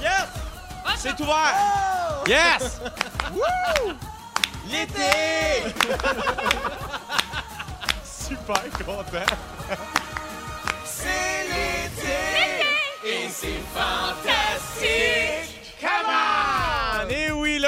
Yes! C'est ouvert! Yes! L'été! Super content. C'est l'été! Et c'est fantastique!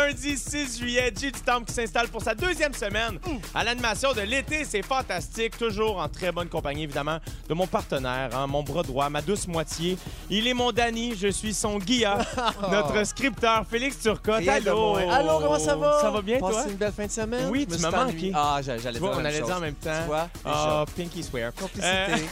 Lundi 6 juillet, J du Temple qui s'installe pour sa deuxième semaine à l'animation de l'été. C'est fantastique, toujours en très bonne compagnie, évidemment, de mon partenaire, hein, mon bras droit, ma douce moitié. Il est mon Danny, je suis son Guilla, notre scripteur Félix Turcotte. Allô! Allô, comment ça va? Ça va bien, Passé toi? une belle fin de semaine? Oui, tu m'as manqué. Ah, j'a- j'allais dire on la allait dire en même temps. Tu vois? Ah, Pinky Swear. Complicité.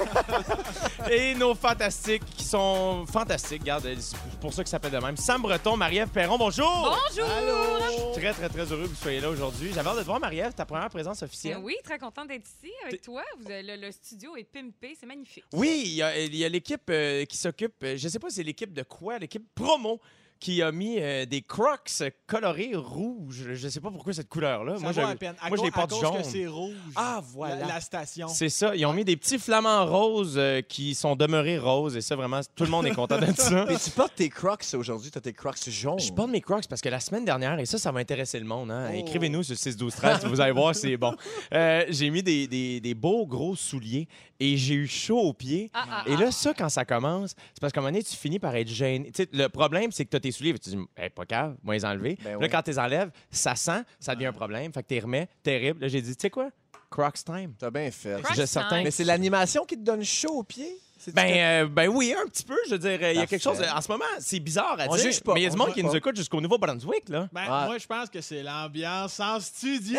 Et nos fantastiques qui sont fantastiques, regarde, c'est pour ça que ça s'appelle de même. Sam Breton, Marie-Ève Perron, bonjour! Bonjour! Je suis très, très, très heureux que vous soyez là aujourd'hui. J'avais hâte de te voir, Marie-Ève, ta première présence officielle. Ben oui, très contente d'être ici avec toi. Vous avez- le, le studio est pimpé, c'est magnifique. Oui, il y a, l'équipe euh, qui s'occupe, euh, je sais pas c'est l'équipe de quoi, l'équipe promo qui a mis euh, des crocs colorés rouges. Je sais pas pourquoi cette couleur-là. Moi, je, à peine. À moi, je les porte que c'est rouge. Ah, voilà. La, la station. C'est ça. Ils ont mis des petits flamants roses euh, qui sont demeurés roses. Et ça, vraiment, tout le monde est content de ça. Mais tu portes tes crocs aujourd'hui, t'as tes crocs jaunes. Je porte mes crocs parce que la semaine dernière, et ça, ça va intéresser le monde, hein, Oh. écrivez-nous sur 6 12 13 vous allez voir, c'est bon. Euh, j'ai mis des, des- des beaux gros souliers et j'ai eu chaud aux pieds. Ah, ah, Et ah. là, ça, quand ça commence, c'est parce qu'à un moment donné, tu finis par être gêné. Tu sais, le problème, c'est que tu as tes souliers, puis tu dis, hey, pas grave, moi, les enlever. Ben là, oui. quand tu les enlèves, ça sent, ça devient un problème. Fait que tu les remets, terrible. Là, j'ai dit, tu sais quoi? Crocs time. T'as bien fait. Crocs Je certain. Mais c'est l'animation qui te donne chaud aux pieds? Ben, euh, ben oui, un petit peu. Je veux dire, il y a quelque chose. En ce moment, c'est bizarre à On dire. juge pas, mais il y a du on monde qui nous écoute jusqu'au Nouveau-Brunswick, là. Ben, Ouais. Moi, je pense que c'est l'ambiance en studio.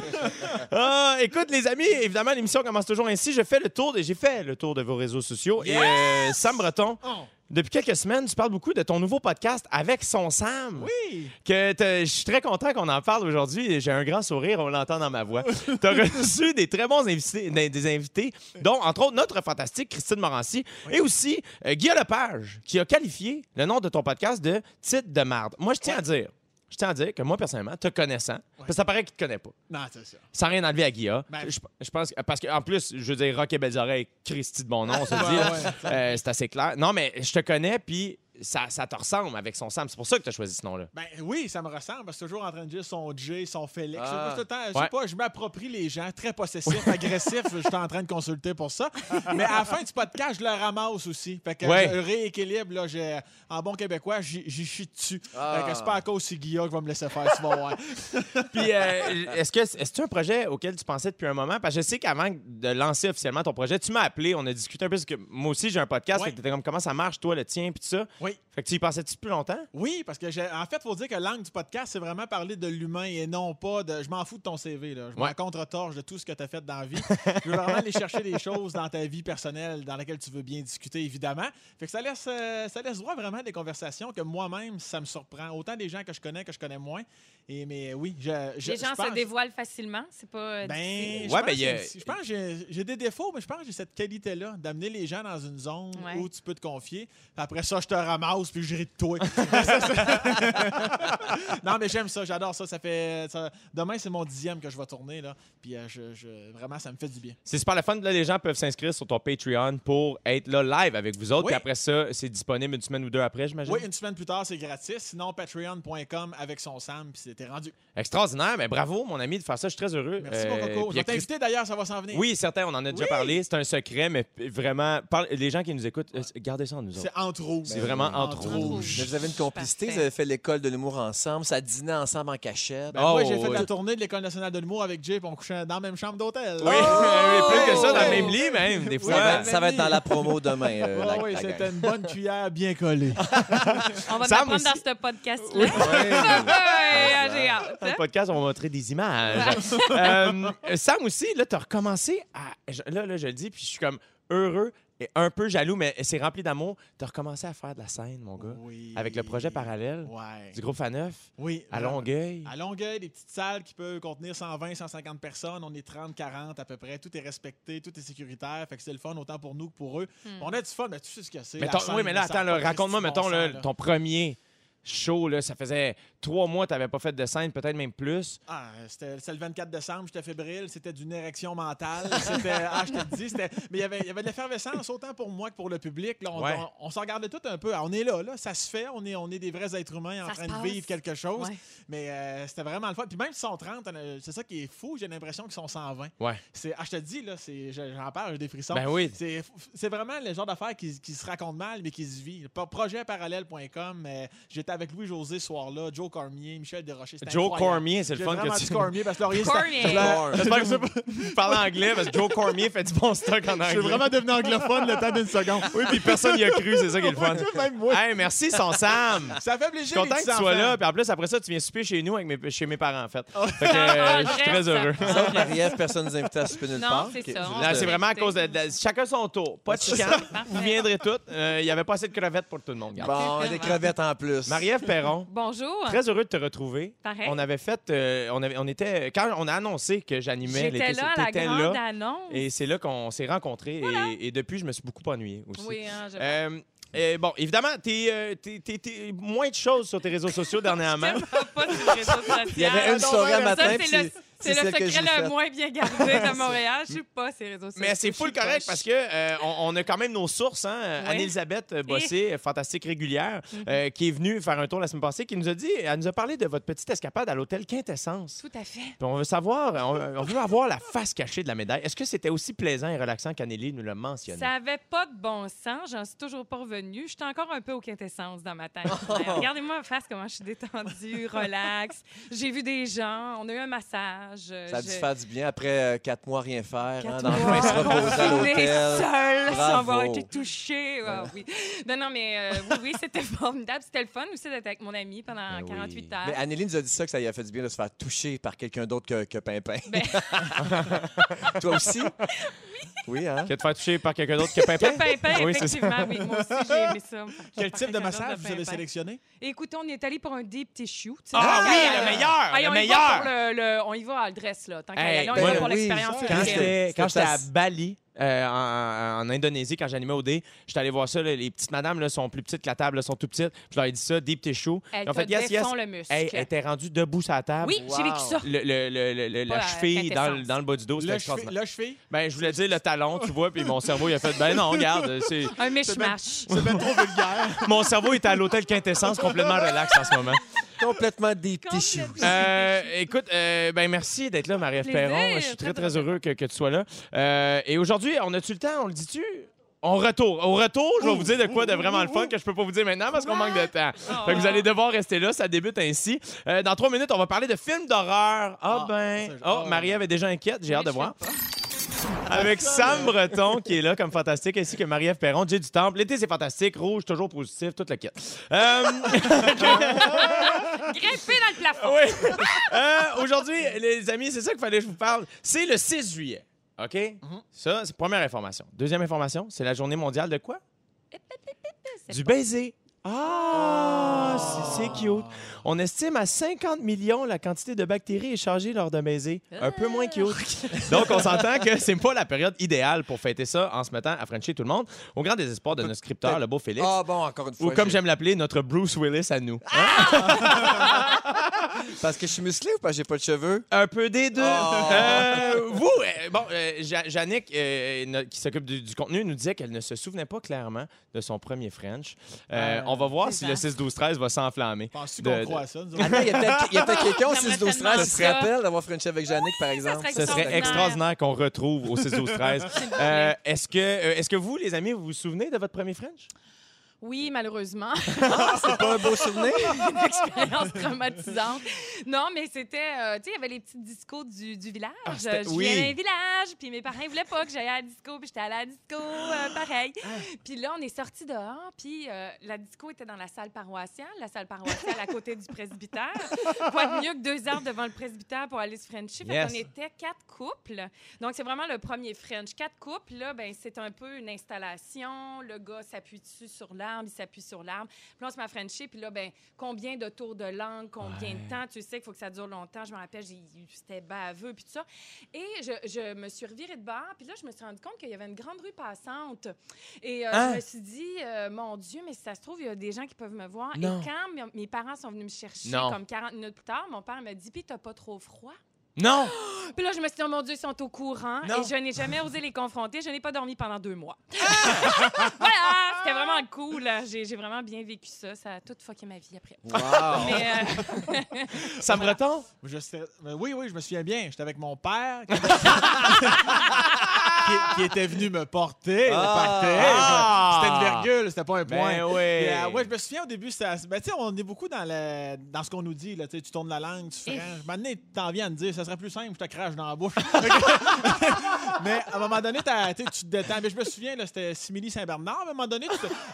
Ah, écoute, les amis, évidemment, l'émission commence toujours ainsi. Je fais le tour, de- j'ai fait le tour de vos réseaux sociaux. Et euh, Sam Breton, Oh, depuis quelques semaines, tu parles beaucoup de ton nouveau podcast avec son Sam. oui. Que je suis très content qu'on en parle aujourd'hui. J'ai un grand sourire, on l'entend dans ma voix. tu as reçu des très bons invités, des des invités, dont, entre autres, notre fantastique Christine Morancy et aussi euh, Guillaume Lepage, qui a qualifié le nom de ton podcast de titre de marde. Moi, je tiens à dire. Je tiens à dire que moi, personnellement, te connaissant, parce que ça paraît qu'il te connaît pas. Non, c'est ça. Sans rien enlever à Guilla. Ben- je, je pense que- parce qu'en plus, je veux dire, Rock et Belles Oreilles, Christy de bon nom, on se dit. là. Euh, c'est assez clair. Non, mais je te connais, puis ça, ça te ressemble avec son Sam. C'est pour ça que tu as choisi ce nom-là. Ben oui, ça me ressemble. parce que toujours en train de dire son J, son Félix. Ah. Tout le temps, je sais pas, je m'approprie les gens, très possessifs, agressifs. Je suis en train de consulter pour ça. Mais à la fin du podcast, je le ramasse aussi. Fait que Ouais. je rééquilibre, là, j'ai- en bon québécois, j'y chie dessus. Ah. Fait que c'est pas à cause de Guilla qui va me laisser faire, vas voir. Puis, euh, est-ce que est-ce que c'est un projet auquel tu pensais depuis un moment? Parce que je sais qu'avant de lancer officiellement ton projet, tu m'as appelé, on a discuté un peu, parce que moi aussi, j'ai un podcast. Ouais. Fait que t'étais comme, comment ça marche, toi, le tien, puis tout ça? Oui. Fait que tu y pensais-tu depuis longtemps? Oui, parce que j'ai- en fait, il faut dire que l'angle du podcast, c'est vraiment parler de l'humain et non pas de. Je m'en fous de ton CV. Là. Je Ouais. m'en contre-torche de tout ce que tu as fait dans la vie. je veux vraiment aller chercher des choses dans ta vie personnelle dans laquelle tu veux bien discuter, évidemment. Fait que ça laisse, euh, ça laisse droit vraiment à des conversations que moi-même, ça me surprend. Autant des gens que je connais que je connais moins. Et, mais oui, je. je Les gens je pense- se dévoilent facilement, c'est pas. euh, Ben, difficile. je Ouais, pense ben, que il y a- j'ai- je pense que j'ai- j'ai des défauts, mais je pense que j'ai cette qualité-là d'amener les gens dans une zone Ouais. où tu peux te confier. Puis après ça, je te ramasse puis je ris de toi. non, mais j'aime ça, j'adore ça. Ça fait ça- demain, c'est mon dixième que je vais tourner là. Puis euh, je, je- vraiment, ça me fait du bien. C'est super le fun. Là, les gens peuvent s'inscrire sur ton Patreon pour être là live avec vous autres. Oui. Puis après ça, c'est disponible une semaine ou deux après, j'imagine? Oui, une semaine plus tard, c'est gratis. Sinon, patreon.com avec son Sam, puis c'était rendu. Extraordinaire. Mais bravo, mon ami, de faire ça. Je suis très heureux. Merci, Euh, mon coco. Je Christ- d'ailleurs, ça va s'en venir. Oui, certain, on en a déjà Oui. parlé. C'est un secret, mais vraiment, les gens qui nous écoutent, euh, gardez ça en nous autres. C'est entre. C'est vraiment entre Entre rouges. rouges. Mais vous avez une complicité, Parfait. vous avez fait l'école de l'humour ensemble, ça dînait ensemble en cachette. Ben, moi, Oh, j'ai fait oui. la tournée de l'École nationale de l'humour avec Jay, puis on couchait dans la même chambre d'hôtel. Oui, plus que ça, dans le même lit, même, des ça, fois. va, ça va être dans la promo demain. euh, Ah la- oui, c'était une bonne cuillère bien collée. On va Sam t'apprendre dans ce podcast-là. Oui. Ouais, J'ai hâte. Dans le podcast, on va montrer des images. Euh, Sam aussi, là, tu as recommencé à. Là, là, je le dis, puis je suis comme heureux et un peu jaloux, mais c'est rempli d'amour. Tu as recommencé à faire de la scène, mon gars, Oui. avec le projet parallèle Ouais. du groupe Faneuf Oui. à. Longueuil. À Longueuil, des petites salles qui peuvent contenir 120, 150 personnes. On est 30, 40 à peu près. Tout est respecté, tout est sécuritaire. Fait que c'est le fun autant pour nous que pour eux. Hmm. On a du fun, mais tu sais ce que c'est. Oui, mais là, attends, raconte-moi, mettons, là. ton premier show, là, ça faisait trois mois tu n'avais pas fait de scène, peut-être même plus. Ah, c'était le 24 décembre, j'étais fébrile, c'était d'une érection mentale. C'était, ah, je te dis, c'était, mais il y avait, il y avait de l'effervescence autant pour moi que pour le public. Là, on, Ouais. on, on s'en regardait tout un peu. Ah, on est là, là, ça se fait, on est, on est des vrais êtres humains en Ça train de vivre quelque chose. Ouais. Mais euh, c'était vraiment le fun. Puis même s'ils sont 30, euh, c'est ça qui est fou, j'ai l'impression qu'ils sont 120. Ouais. C'est, ah, je te dis, là, c'est, je- j'en parle, j'ai des frissons. Ben oui. C'est, c'est vraiment le genre d'affaires qui, qui se racontent mal, mais qui se vit. Pro- Projetparallèle.com, euh, j'étais avec Louis-José ce soir-là, Joe Cormier, Michel Desrochers. Joe incroyable. Cormier, c'est le fun que tu. Cormier parce que Laurier, Cormier. Je- J'espère que je sais vous parlez anglais parce que Joe Cormier fait du bon stock en anglais. Je suis vraiment devenu anglophone le temps d'une seconde. Oui, puis personne n'y a cru, c'est ça qui est le fun. Même moi. Hey, merci, son Sam. Ça fait Je plaisir. suis content que tu sois là. Puis en plus, après ça, tu viens souper chez nous, avec mes, chez mes parents, en fait. Fait que Ah, euh, je suis très ça. heureux. Sauf Marie-Ève, personne ne nous invite à souper nulle Non, part. c'est Ok, ça, juste on Non, de- c'est vraiment à cause de, de- chacun son tour. Pas de chicane. Vous viendrez toutes. Euh, Il n'y avait pas assez de crevettes pour tout le monde. Bon, des crevettes en plus. Marie-Ève Perron, Bonjour. Très heureux de te retrouver. Pareil. On avait fait, euh, on, avait, on était, quand on a annoncé que j'animais l'été, là à la grande là. annonce. Et c'est là qu'on s'est rencontrés. Et, et depuis, je me suis beaucoup ennuyé aussi. Oui, hein, Euh, euh, bon, évidemment, t'es, euh, t'es- t'es- t'es moins de choses sur tes réseaux sociaux dernièrement. Pas sur les réseaux sociaux. Il y avait une soirée Ça, matin, c'est le, c'est- le secret le moins bien gardé de Montréal. Je suis pas les réseaux sociaux. Mais c'est full correct parce que euh, on, on a quand même nos sources. Hein? Ouais. Anne-Elisabeth Bossé, fantastique régulière, euh, qui est venue faire un tour la semaine passée, qui nous a dit, elle nous a parlé de votre petite escapade à l'hôtel Quintessence. Tout à fait. Puis on veut savoir, on, on veut avoir la face cachée de la médaille. Est-ce que c'était aussi plaisant et relaxant qu'Anneli nous l'a mentionné? Ça avait pas de bon sens. J'en suis toujours pas revenue. J'étais encore un peu au quintessence dans ma tête. Regardez-moi face, comment je suis détendue, relax. J'ai vu des gens. On a eu un massage. Ça a dû Je- faire du bien après euh, quatre mois rien faire. Hein, Quatre dans le mois coin, se reposer à l'hôtel. sans avoir été touchée. Ah, oui. Non, non, mais euh, oui, oui, c'était formidable. C'était le fun aussi d'être avec mon ami pendant Ben oui. 48 heures. Mais Anneli nous a dit ça, que ça lui a fait du bien de se faire toucher par quelqu'un d'autre que, que Pimpin. Ben- Toi aussi? Oui, hein? Que de faire toucher par quelqu'un d'autre que Pimpin? Que Pimpin, Oui, c'est ça. effectivement. Oui, moi aussi, j'ai aimé ça. Quel type de massage vous avez sélectionné? Écoutez, on est allé pour un deep tissue. Ah oui, le meilleur, Hey, le on y meilleur. va pour le, le- on y va à le dress, là. Tant qu'à y aller, on y ben va pour oui, l'expérience. Quand j'étais à Bali, euh, en, en Indonésie, quand j'animais au D, j'étais allé voir ça. là, les petites madames là, sont plus petites que la table, là, sont tout petites. Je leur ai dit ça, deep tissue. Elle Ils ont te fait yes, yes. le muscle. Hey, elle était rendue debout sur la table. Oui, j'ai vécu ça. Le, le- le- le- le- Pas la la cheville dans, le- quintessence. dans le bas du dos, Le cheville, le cheville? Ben, je voulais dire le talon, tu vois, puis mon cerveau, il a fait, ben non, regarde, c'est... Un mishmash. C'est bien trop vulgaire. Mon cerveau est à l'hôtel Quintessence, complètement relax en ce moment. Complètement des. Euh, écoute, euh, ben merci d'être là, Marie-Ève Perron. Je suis très, très, heureux que, que tu sois là. Euh, et aujourd'hui, on a-tu le temps? On le dit-tu? On retourne. Au retour, je vais vous dire de quoi de vraiment le fun que je peux pas vous dire maintenant parce qu'on manque de temps. Fait que vous allez devoir rester là. Ça débute ainsi. Euh, dans trois minutes, on va parler de films d'horreur. Ah, Ah, ben. Oh, ah, Marie-Ève est déjà inquiète. J'ai hâte de voir. Avec Sam Breton qui est là comme fantastique, ainsi que Marie-Ève Perron, Jay du Temple. L'été, c'est fantastique. Rouge, toujours positif, toute la quête. Euh, Grimper dans le plafond. oui. Euh, Aujourd'hui, les amis, c'est ça qu'il fallait que je vous parle. C'est le 6 juillet. OK? Ça, c'est première information. Deuxième information, c'est la journée mondiale de quoi? Du baiser. Ah, c'est c'est cute. On estime à 50 millions la quantité de bactéries échangées lors d'un baiser. Un peu moins cute. Donc, on s'entend que c'est pas la période idéale pour fêter ça en se mettant à frencher tout le monde. Au grand désespoir de notre scripteur, le beau Félix. Ah bon, encore une fois. Ou comme j'ai- j'aime l'appeler, notre Bruce Willis à nous. Parce que je suis musclé ou parce que j'ai pas de cheveux? Un peu des deux. Oh. Euh, vous, euh, bon, euh, Ja- Jannick, euh, qui s'occupe du, du contenu, nous disait qu'elle ne se souvenait pas clairement de son premier French. Euh, Euh, on va voir si le ça. 6-12-13 va s'enflammer. Penses-tu qu'on croit à ça? il y a peut-être quelqu'un au J'aimerais 6 12 13 tellement qui se ça. rappelle d'avoir Frenché avec Jannick, par exemple. serait Ce serait extraordinaire. extraordinaire qu'on retrouve au 6-12-13. S'il vous plaît. Euh, est-ce, que, est-ce que vous, les amis, vous vous souvenez de votre premier French? Oui, malheureusement. C'est pas un beau souvenir? une expérience traumatisante. Non, mais c'était, euh, tu sais, il y avait les petits discos du, du village. Ah, Euh, je oui. viens d'un village, puis mes parents voulaient pas que j'aille à la disco, puis j'étais allée à la disco, euh, pareil. Ah. Puis là, on est sortis dehors, puis euh, la disco était dans la salle paroissiale, la salle paroissiale à côté du presbytère. Quoi de mieux que deux heures devant le presbytère pour aller se frencher? Fait Yes. qu'on était quatre couples. Donc, c'est vraiment le premier French. Quatre couples, là, ben, c'est un peu une installation. Le gars s'appuie dessus sur la l'arbre, il s'appuie sur l'arbre. Puis là, on se met à puis là, ben, combien de tours de langue, combien de temps, tu sais qu'il faut que ça dure longtemps. Je me rappelle, c'était baveux, puis tout ça. Et je, je me suis revirée de bord, puis là, je me suis rendu compte qu'il y avait une grande rue passante. Et euh, Hein? je me suis dit, euh, mon Dieu, mais si ça se trouve, il y a des gens qui peuvent me voir. Non. Et quand mes, mes parents sont venus me chercher, Non. comme 40 minutes plus tard, mon père m'a dit, puis t'as pas trop froid? Non! Puis là, je me suis dit, oh mon Dieu, ils sont au courant. Non. Et je n'ai jamais osé les confronter. Je n'ai pas dormi pendant deux mois. Ah! voilà! C'était vraiment cool. J'ai vraiment bien vécu ça. Ça a tout fucké ma vie après. Wow! Mais, euh, Sam Breton? Je sais- oui, oui, je me souviens bien. J'étais avec mon père qui, était venu me porter. le Ah! Ah! C'était une virgule, c'était pas un point. Ben oui. Et, euh, ouais, je me souviens au début, ben, on est beaucoup dans, le, dans ce qu'on nous dit. Là, tu tournes la langue, tu fais. Maintenant, t'en viens à me dire, ça serait plus simple, je te crache dans la bouche. mais à un moment donné, tu te détends. Mais je me souviens, là, c'était Simili Saint-Bernard. À un moment donné,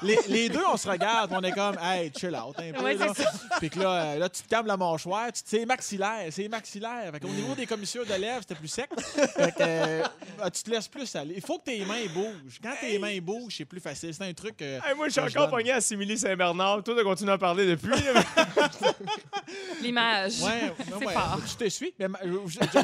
les, les deux, on se regarde, on est comme, hey, chill out un peu. Ouais, là. c'est Puis que là, euh, là, tu te calmes la mâchoire, tu maxillaire, c'est maxillaire. Fait qu'au niveau des commissures de lèvres, c'était plus sec. Fait que euh, tu te laisses plus aller. Il faut que tes mains bougent. Quand tes mains bougent, c'est plus facile. C'est un truc. euh, Hey, moi, je suis que je encore donne. pogné à Simili Saint-Bernard. Toi, tu continues à parler depuis. là, l'image. Ouais, C'est ouais, fort. Tu te suis. Mais ma- je- je- je-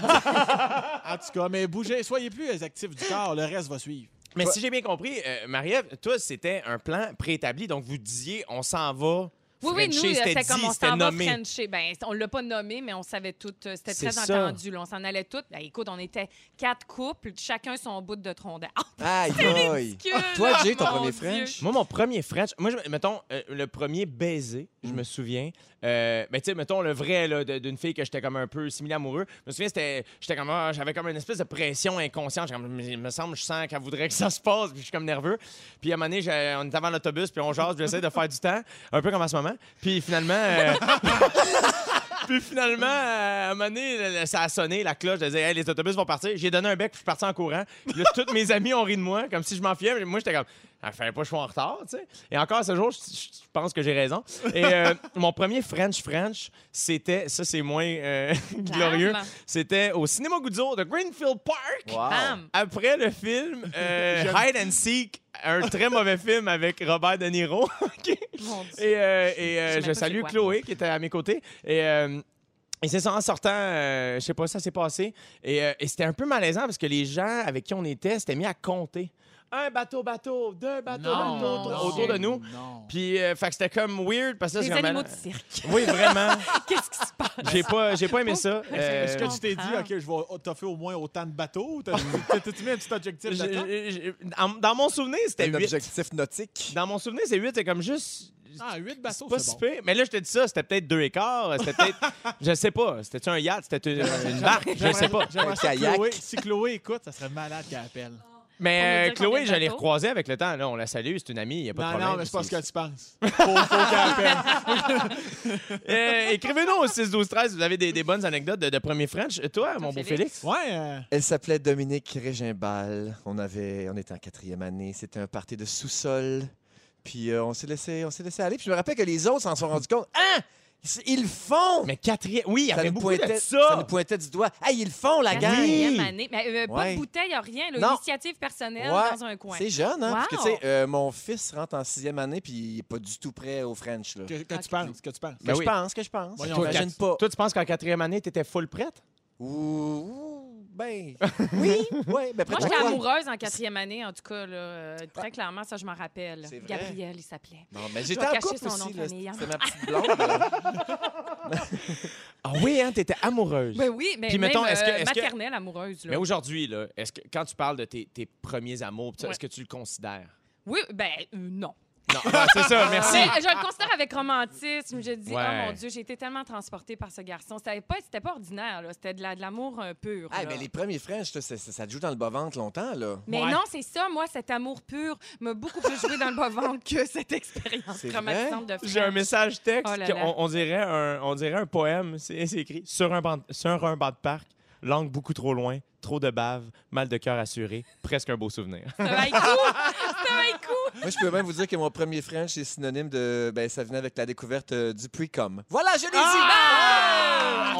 en tout cas, mais bougez, soyez plus actifs du corps, le reste va suivre. Mais si j'ai bien compris, euh, Marie-Ève, toi, c'était un plan préétabli. Donc, vous disiez, on s'en va. Oui, oui, nous, c'était comme on s'en va nommé. Frencher. Ben, on l'a pas nommé, mais on savait tout. euh, C'était très ça. entendu. là. On s'en allait toutes. Ben, écoute, on était quatre couples, chacun son bout de tronc d'arbre. Aïe, aïe! ridicule, Toi, Jay, ton premier Dieu. French? Moi, mon premier French, moi, je- mettons, euh, le premier baiser, je me souviens. Euh, ben, tu sais, mettons, le vrai, là, d'une fille que j'étais comme un peu similaire amoureux. Je me souviens, c'était, j'étais comme, ah, j'avais comme une espèce de pression inconsciente. Comme, il me semble, je sens qu'elle voudrait que ça se passe, puis je suis comme nerveux. Puis à un moment donné, on est avant l'autobus, puis on jase, puis j'essaie de faire du temps, un peu comme en ce moment. Puis finalement. euh, Puis finalement, euh, à un moment donné, ça a sonné, la cloche, je disais, hey, les autobus vont partir. J'ai donné un bec, puis je suis parti en courant. Puis là, tous mes amis ont ri de moi, comme si je m'enfiais. Mais Moi, j'étais comme, ah, fallait pas que je sois en retard, tu sais. Et encore ce jour, je, je pense que j'ai raison. Et euh, mon premier French French, c'était, ça c'est moins euh, glorieux, c'était au Cinéma Guzzo de Greenfield Park. Wow! Après le film euh, Hide and Seek, un très mauvais film avec Robert De Niro. OK? Mon Dieu. Et, euh, et, euh, Je salue. Chloé qui était à mes côtés. Et, euh, et c'est ça, en sortant, euh, je sais pas, ça s'est passé. Et, euh, et c'était un peu malaisant parce que les gens avec qui on était s'étaient mis à compter. Un bateau, bateau, deux bateaux, Non, bateaux autour- de nous. Non. Puis, euh, fait que c'était comme weird parce que c'est animaux de cirque. Oui, vraiment. Qu'est-ce qui se passe? J'ai pas, j'ai pas aimé ça. Est-ce Euh, que tu t'es dit. OK, je vais t'offrir au moins autant de bateaux? T'as- t'as- T'as-tu mis un petit objectif dans, mon souvenir, c'était Un 8. objectif nautique. Dans mon souvenir, c'est 8. C'est comme juste. Ah, 8 bateaux, C'est pas c'est si bon. pire. Mais là, je te dis ça, c'était peut-être deux écarts. C'était peut-être. je sais pas. C'était-tu un yacht? C'était une, une barque? Je sais pas. Si Chloé écoute, ça serait malade qu'elle appelle. Mais euh, Chloé, bateaux? recroisée avec le temps. Là, on la salue, c'est une amie, il n'y a pas de Non, problème. non, mais c'est pas ce que tu penses. Faut, faut qu'elle appelle. Euh, Écrivez-nous au 6 12 13 vous avez des, des bonnes anecdotes de, de premier French. Et Toi, mon beau Félix? Félix? Ouais, euh, Elle s'appelait Dominique Régimbal. On avait, on était en quatrième année. C'était un party de sous-sol. Puis euh, on s'est laissé, on s'est laissé aller. Puis je me rappelle que les autres s'en sont rendus compte. Ah, ils- le font. Mais quatrième. Oui, il y ça avait nous beaucoup de pointait, ça. nous pointait du doigt. Hey, ils le font, la gang. Quatrième année. Mais euh, pas Ouais. de bouteille, rien. là. Non. Initiative personnelle Ouais, dans un coin. C'est jeune, hein? Parce que, tu sais, euh, mon fils rentre en sixième année, puis il n'est pas du tout prêt au French, là. que, que tu penses, que tu penses? Que Ben je oui. pense, que je pense. Voyons, Toi, pas. Toi, tu penses qu'en quatrième année, tu étais full prête? Ouh, ben, oui, ouais, ben, Moi, j'étais amoureuse en quatrième année, en tout cas. Là, euh, très clairement, ça, je m'en rappelle. C'est vrai? Gabriel, il s'appelait. Non, mais j'étais en couple son aussi, là. hein. C'était ma petite blonde. là. Ah oui, hein, t'étais amoureuse. Ben oui, mais Puis même mettons, est-ce que- euh, est-ce que- maternelle amoureuse. Là. Mais aujourd'hui, là, est-ce que quand tu parles de tes, tes premiers amours, pis ça, Ouais. est-ce que tu le considères? Oui, ben euh, non. Non, c'est ça, merci. Mais je le considère avec romantisme. Je dis, Ouais. oh mon Dieu, j'ai été tellement transportée par ce garçon. C'était pas, c'était pas ordinaire, là. C'était de, la- de l'amour euh, pur. Ah, là. ben, les premiers French, ça, ça, ça te joue dans le bas-ventre longtemps, là. Mais Ouais. non, c'est ça, moi, cet amour pur m'a beaucoup plus joué dans le bas-ventre que cette expérience C'est traumatisante de J'ai un French. message texte, Oh là qu'on- là. on, dirait un, on dirait un poème, c'est c'est écrit sur un, banc, sur un banc de parc, langue beaucoup trop loin, trop de bave, mal de cœur assuré, presque un beau souvenir. Haïku! C'est Moi, je peux même vous dire que mon premier French est synonyme de. Ben, ça venait avec la découverte euh, du pre-com. Voilà, je l'ai Ah!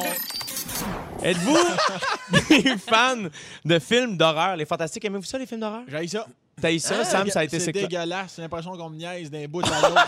Êtes-vous des fans de films d'horreur? Les fantastiques, aimez-vous ça, les films d'horreur? J'ai ça. T'as eu ça, Sam, ça a été C'est dégueulasse. J'ai l'impression qu'on me niaise d'un bout à l'autre.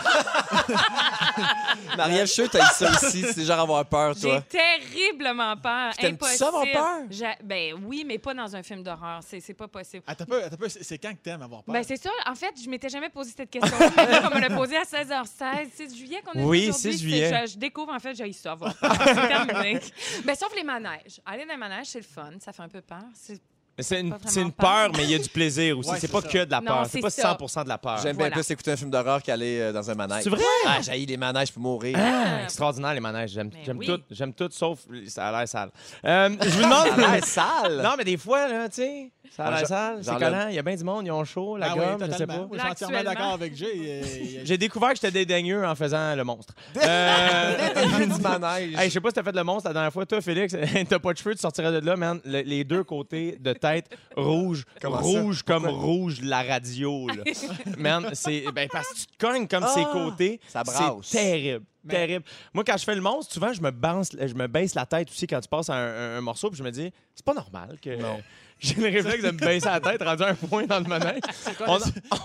Marie-Ève, je suis sûr que t'as eu ça aussi. C'est genre avoir peur, J'ai toi. terriblement peur. T'aimes-tu Impossible. ça, avoir peur? J'a- Ben oui, mais pas dans un film d'horreur. C'est c'est pas possible. Attends un peu, attends un peu. C'est c'est quand que t'aimes avoir peur? Ben c'est ça. En fait, je m'étais jamais posé cette question-là. mais là, on me l'a posée à 16h16. 6 juillet qu'on est Oui, aujourd'hui. 6 C'est- juillet. Je, je découvre, en fait, j'ai ça. avoir peur. C'est terminé. Ben, sauf les manèges. Aller dans les manèges, c'est le fun. Ça fait un peu peur. C'est- C'est une, c'est peur. mais il y a du plaisir aussi. Ouais, c'est c'est pas ça. que de la Non, peur. C'est c'est pas ça. 100 de la peur. J'aime Voilà. bien plus écouter un film d'horreur qu'aller euh, dans un manège. C'est vrai? Ah, j'ai les manèges pour mourir. Ah, extraordinaire, les manèges. J'aime Mais j'aime oui. tout. J'aime tout, sauf ça a l'air sale. Euh, je vous demande. Ça a l'air sale. non, mais des fois, là, tu sais, ça a Ah, l'air sale. C'est collant. Il y a bien du monde. Ils ont chaud, la Ah oui, gomme, je sais totalement. pas. Je suis entièrement Actuellement. d'accord avec Jay. Euh, J'ai découvert que j'étais dédaigneux en faisant le monstre. Euh, du manège. Hey, je sais pas si t'as fait le monstre la dernière fois. Toi, Félix, t'as pas de cheveux, tu sortirais de là, man. Le- les deux côtés de tête rouge, Comment ça? rouge comme rouge la radio, là. man, c'est ben parce que tu te cognes comme Ah, ses côtés. ça brasse. C'est terrible. Mais- Terrible. Moi, quand je fais le monstre, souvent, je me, baisse, je me baisse la tête aussi quand tu passes un, un- un morceau, puis je me dis, c'est pas normal que Non. J'ai le réflexe de me baisser la tête, rendu un point dans le manège. On,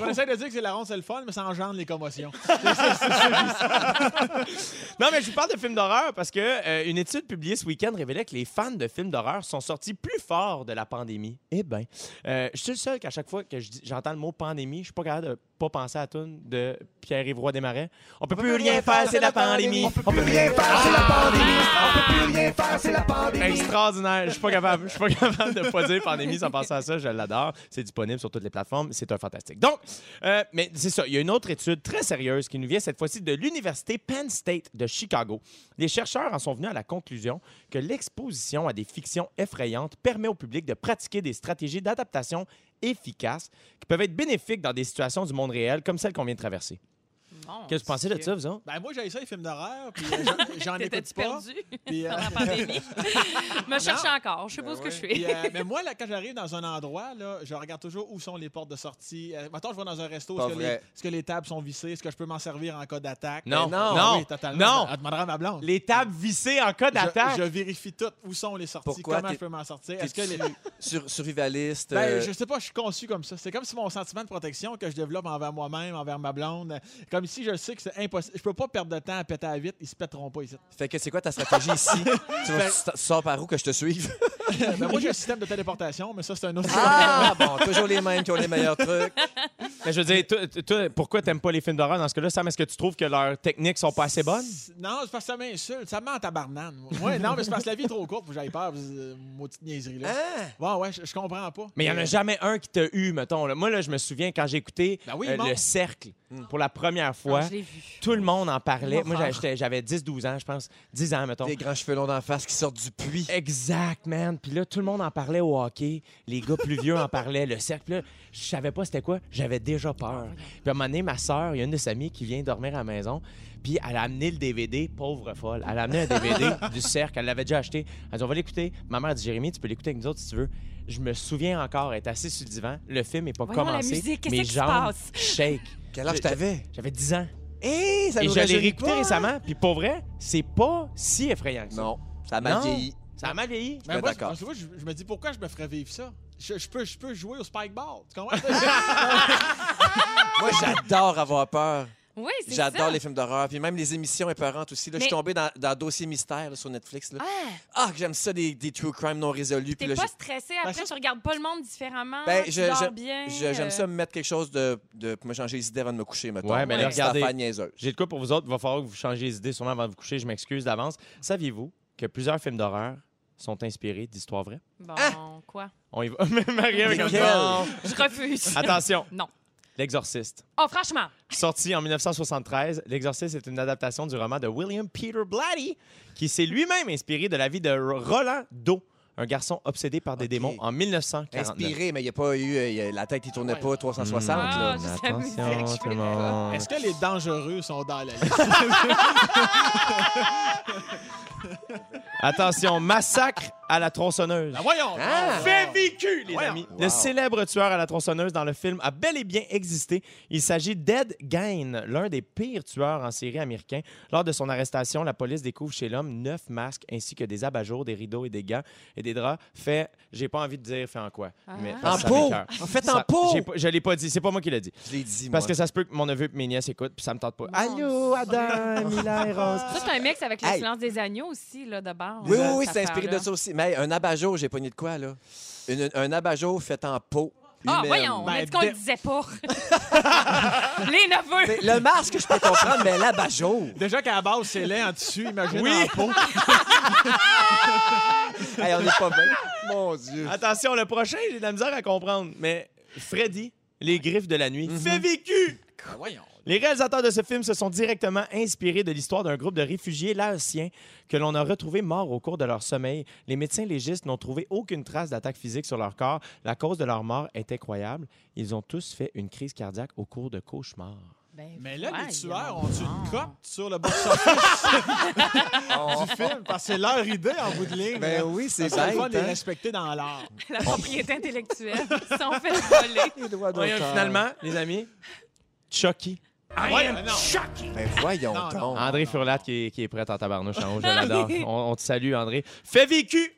essaie de dire que c'est la ronde, c'est le fun, mais ça engendre les commotions. Non, mais je vous parle de films d'horreur parce que euh, une étude publiée ce week-end révélait que les fans de films d'horreur sont sortis plus forts de la pandémie. Eh bien, je suis le seul qu'à chaque fois que j'entends le mot pandémie, je suis pas capable de pas penser à la tune de Pierre-Yves Roy Desmarais. On peut plus rien faire, c'est la pandémie. On peut plus rien faire, c'est la pandémie. On peut plus rien faire, c'est la pandémie. Extraordinaire. Je suis pas capable. Je suis pas capable de pas dire pandémie sans penser à ça. Je l'adore. C'est disponible sur toutes les plateformes. C'est un fantastique. Donc, euh, mais c'est ça. Il y a une autre étude très sérieuse qui nous vient cette fois-ci de l'Université Penn State de Chicago. Les chercheurs en sont venus à la conclusion que l'exposition à des fictions effrayantes permet au public de pratiquer des stratégies d'adaptation efficaces qui peuvent être bénéfiques dans des situations du monde réel comme celle qu'on vient de traverser. Qu'est-ce que vous pensez de ça, vous autres? Ben, moi, j'ai ça, les films d'horreur, puis euh, j'en- écoute T'étais-tu pas. perdu? Puis, euh, pendant la pandémie? me cherche encore. Je sais pas ce que je fais. Puis, euh, mais moi, là, quand j'arrive dans un endroit, là, je regarde toujours où sont les portes de sortie. Euh, mettons, je vais dans un resto, Pas est-ce que, les, que les tables sont vissées? Est-ce que je peux m'en servir en cas d'attaque? Non, non. non, Oui, totalement. non. Elle demandera à ma blonde. Les tables vissées en cas d'attaque. je vérifie tout. Où sont les sorties? Pourquoi Comment je peux m'en sortir? Est-ce que les... Sur, survivaliste. Ben, je sais pas, je suis conçu comme ça. C'est comme si mon sentiment de protection que je développe envers moi-même, envers ma blonde. Comme ici, je sais que c'est impossible. Je peux pas perdre de temps à péter à vite. Ils se pèteront pas ici. Fait que c'est quoi ta stratégie ici? tu, vas, tu sors par où que je te suive? Ben, moi, j'ai un système de téléportation, mais ça, c'est un autre. Ah, bon, toujours les mêmes qui ont les meilleurs trucs. Mais je veux dire, toi, toi, pourquoi t'aimes pas les films d'horreur dans ce cas-là? Sam, est-ce que tu trouves que leurs techniques sont pas assez bonnes? Non, c'est parce que ça m'insulte. Ça me met en tabarnane. Ouais, non, mais c'est parce que la vie est trop courte pour que j'aille peur. euh, Maudite niaiserie, là. Hein? Ouais, ouais, je, je comprends pas. Mais il y en a Euh, jamais un qui t'a eu, mettons. là. Moi, là, je me souviens quand j'ai écouté Ben oui, euh. Le Cercle Hmm. pour la première fois. Ah, je vu. Tout le monde en parlait. Moi, j'avais 10-12 ans, je pense. 10 ans, mettons. Des grands cheveux longs d'en face qui sortent du puits. Exact, man. Puis là, tout le monde en parlait au hockey. Les gars plus vieux en parlaient. Le cercle, Puis là, je savais pas c'était quoi. J'avais déjà peur. Puis à un moment donné, ma soeur, il y a une de ses amies qui vient dormir à la maison. Puis elle a amené le DVD, pauvre folle. Elle a amené un DVD du cercle. Elle l'avait déjà acheté. Elle dit On va l'écouter. Ma mère a dit Jérémy, tu peux l'écouter avec nous autres si tu veux. Je me souviens encore être assis sur le divan. Le film n'est pas Voyons la commencé. musique, qu'est-ce Mes jambes passe? shake. Quel âge Je- t'avais? J'avais 10 ans. Hé, ça Et nous je l'ai rajeunit réécouté pas. récemment. Puis pour vrai, c'est pas si effrayant que ça. Non, ça a mal Non. vieilli. Ça a mal vieilli. Ben moi, d'accord. je, moi, je- je me dis pourquoi je me ferais vivre ça? Je, je peux, je peux jouer au spike ball. Tu comprends? Moi, j'adore avoir peur. Oui, c'est ça. J'adore les films d'horreur. Puis même les émissions épeurantes aussi. Là, Je suis tombé dans, dans Dossier Mystère là, sur Netflix. Là. Ah, Ah, que j'aime ça, des, des true crime non résolus. Puis t'es là, pas j'ai- stressé Ben, après, ça, tu regardes pas le monde différemment, Ben, tu je- dors je- bien. je- J'aime euh, ça me mettre quelque chose de, de pour me changer les idées avant de me coucher, mettons. Ouais, mais là, cette regardez. J'ai de quoi pour vous autres. Il va falloir que vous changiez les idées sûrement avant de vous coucher. Je m'excuse d'avance. Saviez-vous que plusieurs films d'horreur sont inspirés d'histoires vraies? Bon, quoi? On y va. Est comme ça. Je refuse. Attention. Non. L'Exorciste. Oh, franchement. Sorti en 1973, L'Exorciste est une adaptation du roman de William Peter Blatty, qui s'est lui-même inspiré de la vie de Roland Doe, un garçon obsédé par des démons en 1949. Inspiré, mais il n'y a pas eu. euh, il y a- la tête, il tournait Ouais. pas 360. Ah, là. Attention, tout le monde. Est-ce que les dangereux sont dans la liste? Attention, Massacre à la tronçonneuse. Ben voyons. Ah. donc. Fait vécu, les Voyons. amis. Wow. Le célèbre tueur à la tronçonneuse dans le film a bel et bien existé. Il s'agit d'Ed Gein, l'un des pires tueurs en série américains. Lors de son arrestation, la police découvre chez l'homme neuf masques ainsi que des abat-jours, des rideaux et des gants et des draps. Fait, j'ai pas envie de dire fait en quoi. Mais Ah. parce En peau? En fait, Ça- en peau. Je l'ai pas dit. C'est pas moi qui l'ai dit. Je l'ai dit, Parce moi. que ça se peut que mon neveu et mes nièces écoutent, puis ça me tente pas. Mon Allô, Adam, Mila et Rose. Ça, c'est un mix avec le Hey. silence des agneaux aussi, là, de Oui, oui, oui, c'est inspiré de ça aussi. Mais un abat-jour, j'ai pogné de quoi, là? Une- un abat-jour fait en peau. Ah, humaine. voyons, on Ben, a dit qu'on le disait pas. Les neveux. C'est- Le masque, je peux comprendre, mais l'abat-jour. Déjà qu'à la base, c'est laid en dessus, imagine Oui. en peau. Hey, on n'est pas bien. Mon Dieu. Attention, le prochain, j'ai de la misère à comprendre. Mais Freddy, les griffes de la nuit, fait vécu. Ben voyons. Les réalisateurs de ce film se sont directement inspirés de l'histoire d'un groupe de réfugiés laotiens que l'on a retrouvés morts au cours de leur sommeil. Les médecins légistes n'ont trouvé aucune trace d'attaque physique sur leur corps. La cause de leur mort est incroyable. Ils ont tous fait une crise cardiaque au cours de cauchemars. Ben, Mais là, les tueurs ont-tu une cote sur le box-office du film? Parce que c'est leur idée en bout de ligne. Ben là. oui, c'est Ça de les hein? respecter dans l'art. La propriété intellectuelle. Ils sont fait voler. Les droits Voyons, d'auteur. finalement, les amis, Chucky. Voyons, non. Ben voyons Non, non. donc. André Furlat qui est, qui est prêt en tabarnouche en haut, je l'adore. On, on te salue, André. Fait vécu!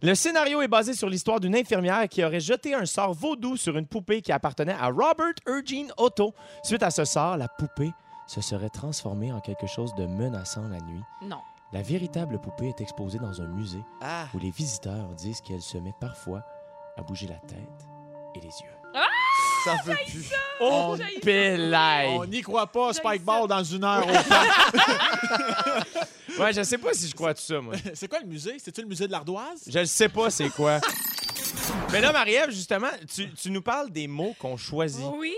Le scénario est basé sur l'histoire d'une infirmière qui aurait jeté un sort vaudou sur une poupée qui appartenait à Robert Eugene Otto. Suite à ce sort, la poupée se serait transformée en quelque chose de menaçant la nuit. Non. La véritable poupée est exposée dans un musée Ah, où les visiteurs disent qu'elle se met parfois à bouger la tête et les yeux. Ça veut plus. Oh, pélaille! On n'y croit pas, Spike ça. Ball dans une heure au parc. Ouais, je sais pas si je crois à tout ça, moi. C'est quoi le musée? C'est-tu le musée de l'ardoise? Je ne sais pas c'est quoi. Mais là, Marie-Ève, justement, tu, tu nous parles des mots qu'on choisit. Oui.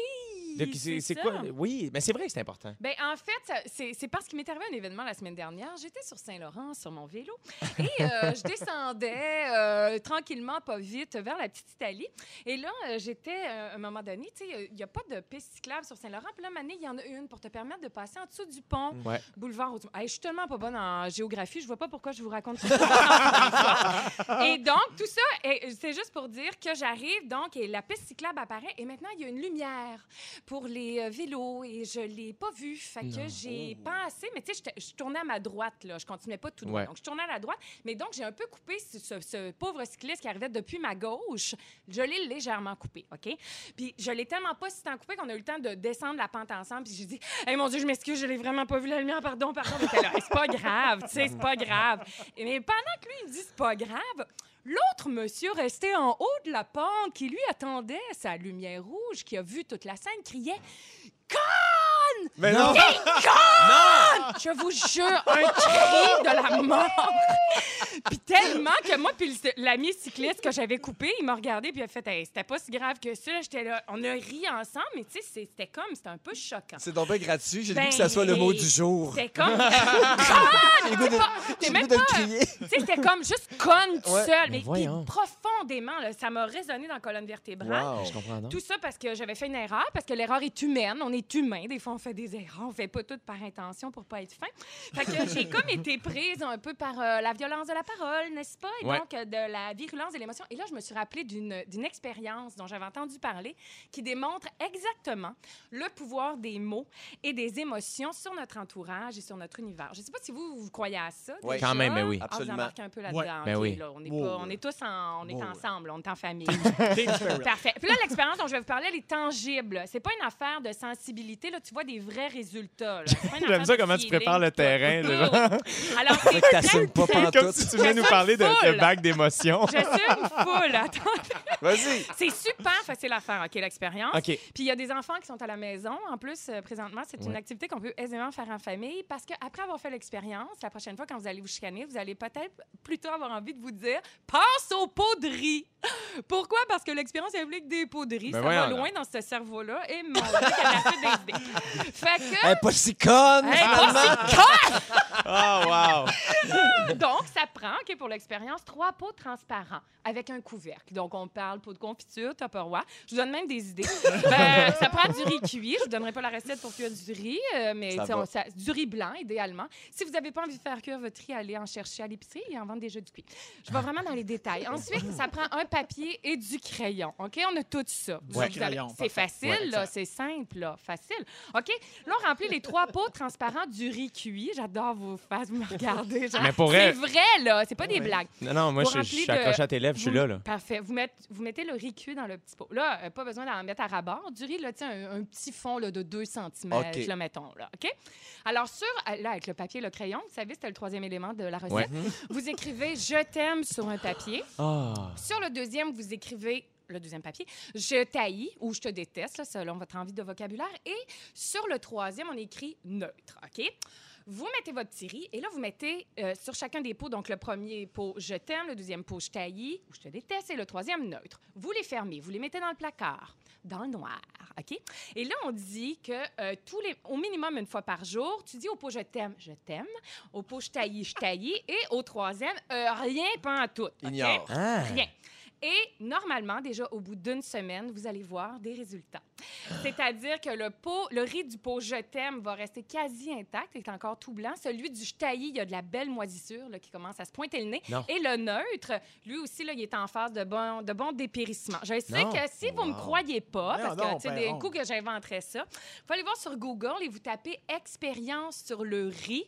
De- c'est quoi? Oui, mais c'est vrai que c'est important. Ben, en fait, c'est parce qu'il m'est arrivé un événement la semaine dernière. J'étais sur Saint-Laurent sur mon vélo et euh, je descendais euh, tranquillement, pas vite, vers la petite Italie. Et là, euh, j'étais, à un moment donné, tu sais, il n'y a pas de piste cyclable sur Saint-Laurent. Puis là, Mané, il y en a une pour te permettre de passer en dessous du pont, Ouais. boulevard. Hey, je suis tellement pas bonne en géographie, je vois pas pourquoi je vous raconte tout ça. et donc, tout ça, c'est juste pour dire que j'arrive, donc, et la piste cyclable apparaît, et maintenant, il y a une lumière pour les euh, vélos, et je l'ai pas vue. Fait que j'ai pensé, mais tu sais, je tournais à ma droite, là, je continuais pas tout droit. Ouais. Donc, je tournais à la droite, mais donc, j'ai un peu coupé ce, ce- ce pauvre cycliste qui arrivait depuis ma gauche. Je l'ai légèrement coupé, OK? Puis, je l'ai tellement pas si tant coupé qu'on a eu le temps de descendre la pente ensemble, puis j'ai dit, hey, mon Dieu, je m'excuse, je l'ai vraiment pas vu la lumière, pardon, pardon. Mais c'est pas grave, tu sais, c'est pas grave. Et Mais pendant que lui, il me dit, c'est pas grave, L'autre monsieur resté en haut de la pente, qui lui attendait. Sa lumière rouge, qui a vu toute la scène, criait Mais non! Je vous jure, un cri de la mort! Puis tellement que moi, puis l'ami cycliste que j'avais coupé, il m'a regardé, puis il a fait Hey, c'était pas si grave que ça. J'étais là, on a ri ensemble, mais tu sais, c'était comme, c'était un peu choquant. C'est donc bien gratuit. J'ai Ben, goût que ça soit le mot du jour. C'était comme. J'ai goût de, T'es même goût de crier. Sais, c'était comme juste conne tout Ouais. seul, Mais mais, voyons. puis profondément, là, ça m'a résonné dans la colonne vertébrale. Wow. Je comprends, non? Tout ça parce que j'avais fait une erreur, parce que l'erreur est humaine. On est humain. Des fois, on fait des erreurs. On fait pas tout par intention pour pas être fin. Fait que j'ai comme été prise un peu par euh, la violence de la parole, n'est-ce pas? Et Ouais. donc, euh, de la virulence de l'émotion. Et là, je me suis rappelée d'une d'une expérience dont j'avais entendu parler qui démontre exactement le pouvoir des mots et des émotions sur notre entourage et sur notre univers. Je sais pas si vous, vous croyez à ça. Déjà. Quand même, mais oui. Ah, Absolument. un peu là-dedans. Ouais. Ben oui. là, on, est Ouais, pas- ouais. on est tous en, on est ensemble, on est en famille. Parfait. Puis là, l'expérience dont je vais vous parler, elle est tangible. C'est pas une affaire de sensibilité. Là, tu vois des vrais résultats. J'aime ça comment tu prépares le terrain. Alors, c'est pas Comme si tu venais nous parler de, de foule. bague d'émotions. Je suis une foule. Attends. Vas-y. C'est super facile à faire, OK, l'expérience. OK. Puis il y a des enfants qui sont à la maison. En plus, euh, présentement, c'est une Ouais. activité qu'on peut aisément faire en famille parce qu'après avoir fait l'expérience, la prochaine fois, quand vous allez vous chicaner, vous allez peut-être plutôt avoir envie de vous dire passe de riz. Pourquoi? Parce que l'expérience implique des pots de riz. Ben Ça va loin dans ce cerveau-là. Et mon Dieu, qu'elle a fait des que. Elle est pas si conne, Hey, finalement. pas si conne! Oh, wow. Donc, ça prend, OK, pour l'expérience, trois pots transparents avec un couvercle. Donc, on parle pot de confiture, Tupperware. Je vous donne même des idées. Ben, ça prend du riz cuit. Je vous donnerai pas la recette pour cuire du riz, euh, mais Ça on- du riz blanc, idéalement. Si vous n'avez pas envie de faire cuire votre riz, allez en chercher à l'épicerie et en vendre déjà du cuit. Je vais vraiment dans les détails. Ensuite, ça prend un papier et du crayon. OK? On a tout ça. Crayon, C'est facile, Ouais, là. C'est simple, là. Facile. OK? Là, on remplit les trois pots transparents du riz cuit. J'adore vos faces, vous me regardez. genre. Mais pour C'est elle- vrai, là. C'est pas des blagues. Non, non, moi, Vous je, je remplis suis de- accroché à tes lèvres, je suis Vous- là, là. Parfait. Vous, mettez- vous mettez le riz cuit dans le petit pot. Là, euh, pas besoin d'en mettre à rabord. Du riz, là, sais, un, un petit fond là, de 2 cm, OK. là, mettons. Là, OK? Alors, sur, euh, là, avec le papier et le crayon, vous savez, c'était le troisième élément de la recette. Ouais. Vous écrivez « Je t'aime » sur un papier. Ah. Sur le deuxième, vous écrivez le deuxième papier, je t'haïs ou je te déteste, là, selon votre envie de vocabulaire. Et sur le troisième, on écrit neutre, OK? Vous mettez votre petit riz et là, vous mettez euh, sur chacun des pots, donc le premier pot, je t'aime, le deuxième pot, je t'haïs ou je te déteste et le troisième, neutre. Vous les fermez, vous les mettez dans le placard, dans le noir, OK? Et là, on dit que euh, tous les, au minimum une fois par jour, tu dis au pot, je t'aime, je t'aime, au pot, je t'haïs, je t'haïs et au troisième, euh, rien, pas en tout. OK? Ignore. Ah. Rien. Et normalement, déjà au bout d'une semaine, vous allez voir des résultats. C'est-à-dire que le pot, le riz du pot je t'aime va rester quasi intact, est encore tout blanc. Celui du je t'haïs, il y a de la belle moisissure là, qui commence à se pointer le nez. Non. Et le neutre, lui aussi, là, il est en phase de bon, de bon dépérissement. Je sais Non. que si vous ne me croyez pas, parce que tu sais, des coups que j'inventerais ça, il faut aller voir sur Google et vous tapez expérience sur le riz.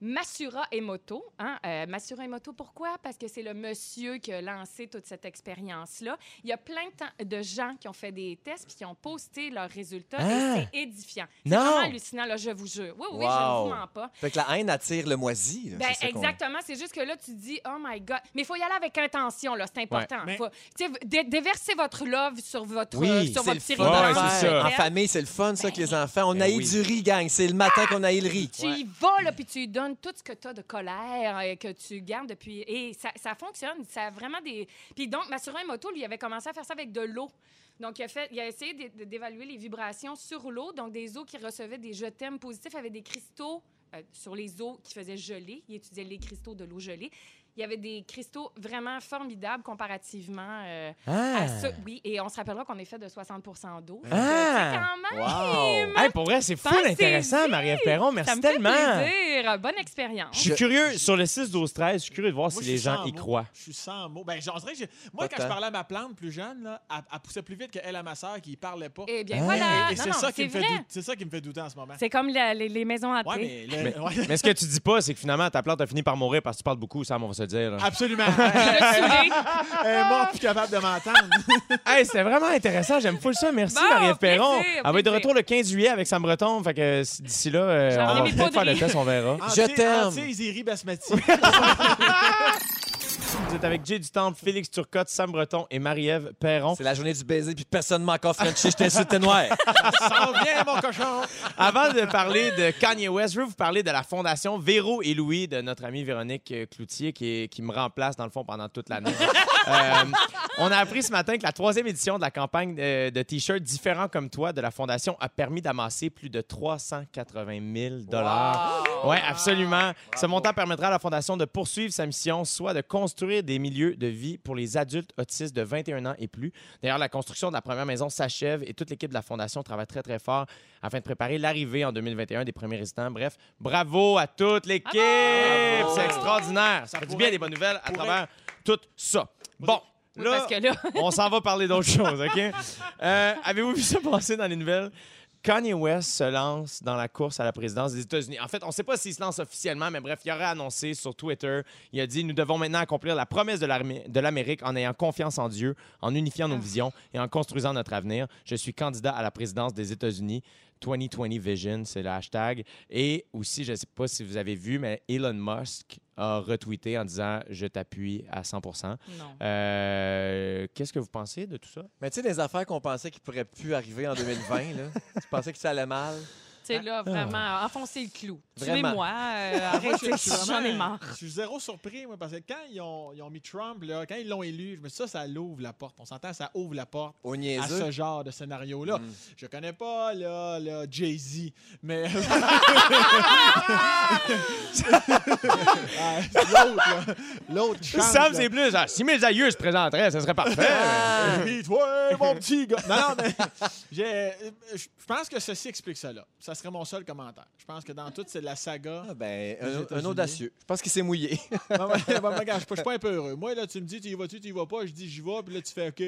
Masura Emoto. Hein? Euh, Masura Emoto, pourquoi? Parce que c'est le monsieur qui a lancé toute cette expérience-là. Il y a plein de, temps- de gens qui ont fait des tests puis qui ont posté leurs résultats Ah! et c'est édifiant. C'est Non! vraiment hallucinant, là, je vous jure. Oui, oui, je ne Wow. vous mens pas. Fait que la haine attire le moisi. là. Ben, C'est ça qu'on- exactement. C'est juste que là, tu dis, oh my God. Mais il faut y aller avec intention, là. C'est important. Mais- Faut, tu sais, dé- déverser votre love sur votre, Oui, euh, sur C'est votre le petit fun Ouais, c'est ça. En famille, c'est le fun, ça, que les enfants. On Ben haït oui. du riz, gang. C'est le matin qu'on haït le riz. Tu y vas, là, puis tu lui donnes tout ce que tu as de colère et que tu gardes depuis. Et ça, ça fonctionne. Ça a vraiment des. Puis donc, Massurin Moto, lui, avait commencé à faire ça avec de l'eau. Donc, il a, fait, il a essayé d'é- d'évaluer les vibrations sur l'eau. Donc, des eaux qui recevaient des je t'aime positifs avaient des cristaux euh, sur les eaux qui faisaient geler. Il étudiait les cristaux de l'eau gelée. Il y avait des cristaux vraiment formidables comparativement euh, Ah. à ça. Oui, et on se rappellera qu'on est fait de 60% d'eau. Ah. c'est quand même. Wow! Hey, pour vrai, c'est fou intéressant, Marie-Ève Perron. Ça Merci me fait tellement. Plaisir. Bonne expérience. Je suis curieux, sur le 6, 12, 13, je suis curieux de voir Moi, si les gens y mots. croient. Je suis sans mots. Ben, Moi, Pas quand je parlais à ma plante plus jeune, là, elle, elle poussait plus vite qu'elle à ma soeur qui ne parlait pas. Eh bien, Ah. voilà. Et, et Non, c'est ça, qui me fait c'est ça qui me fait douter en ce moment. C'est comme la- les, les maisons hantées. Ouais, mais, le- ouais. Mais ce que tu dis pas, c'est que finalement, ta plante a fini par mourir parce que tu parles beaucoup, Sam, on va se le dire. là. Absolument. Elle est morte, plus capable de m'entendre. Hey, c'était vraiment intéressant. J'aime full ça. Merci, Bon, Marie-Ève Perron. Elle va être de retour le 15 juillet avec Sam Breton. Fait que euh, d'ici là, euh, on va peut-être faire le test, on verra. Entier- t'aime. entier Isiri Basmati. Êtes avec Jay Dutemple, Félix Turcotte, Sam Breton et Marie-Ève Perron. C'est la journée du baiser, puis personne ne m'a encore frenché. Je t'insulte, t'es noir. S'en vient, mon cochon. Avant de parler de Kanye West, je veux vous parler de la fondation Véro et Louis de notre amie Véronique euh, Cloutier qui, est- qui me remplace dans le fond pendant toute l'année. Euh, on a appris ce matin que la troisième édition de la campagne euh, de t-shirts différents comme toi de la fondation a permis d'amasser plus de 380 000 dollars. Oui, absolument. Ce montant permettra à la Fondation de poursuivre sa mission, soit de construire des milieux de vie pour les adultes autistes de 21 ans et plus. D'ailleurs, la construction de la première maison s'achève et toute l'équipe de la Fondation travaille très, très fort afin de préparer l'arrivée en 2021 des premiers résidents. Bref, bravo à toute l'équipe! C'est extraordinaire. Ça fait du bien des bonnes nouvelles à travers tout ça. Bon, Oui, là, parce que là, on s'en va parler d'autre chose, OK? Euh, Avez-vous vu ça passer dans les nouvelles? Kanye West se lance dans la course à la présidence des États-Unis. En fait, on ne sait pas s'il se lance officiellement, mais bref, il aurait annoncé sur Twitter, il a dit, nous devons maintenant accomplir la promesse de l'Amérique en ayant confiance en Dieu, en unifiant nos visions et en construisant notre avenir. Je suis candidat à la présidence des États-Unis. 2020 Vision, c'est le hashtag. Et aussi, je ne sais pas si vous avez vu, mais Elon Musk a retweeté en disant Je t'appuie à 100 non. euh, Qu'est-ce que vous pensez de tout ça? Mais tu sais, les affaires qu'on pensait qui pourraient plus arriver en 2020, là. tu pensais que ça allait mal? Sais, là, vraiment, enfoncer le clou. Tuez-moi, euh, Moi, arrêtez, j'en ai marre. Je suis zéro surpris, moi, parce que quand ils ont, ils ont mis Trump, là, quand ils l'ont élu, je me suis dit, ça, ça l'ouvre la porte. On s'entend, ça ouvre la porte Au à ce genre de scénario-là. Mm. Je connais pas là, là, Jay-Z, mais. Ah, l'autre, là. L'autre Sam, c'est plus. ah, si mes aïeux se présenteraient, ça serait parfait. Ah. Puis toi, mon petit gars. Non, non, mais je pense que ceci explique cela. Ça serait mon seul commentaire. Je pense que dans toute c'est la saga. Ah, ben, un, un audacieux. Je pense qu'il s'est mouillé. Ben, regarde, je suis pas- je suis pas un peu heureux. Moi, là, tu me dis, tu y vas-tu, tu y vas pas. Je dis, j'y vais, puis là, tu fais OK.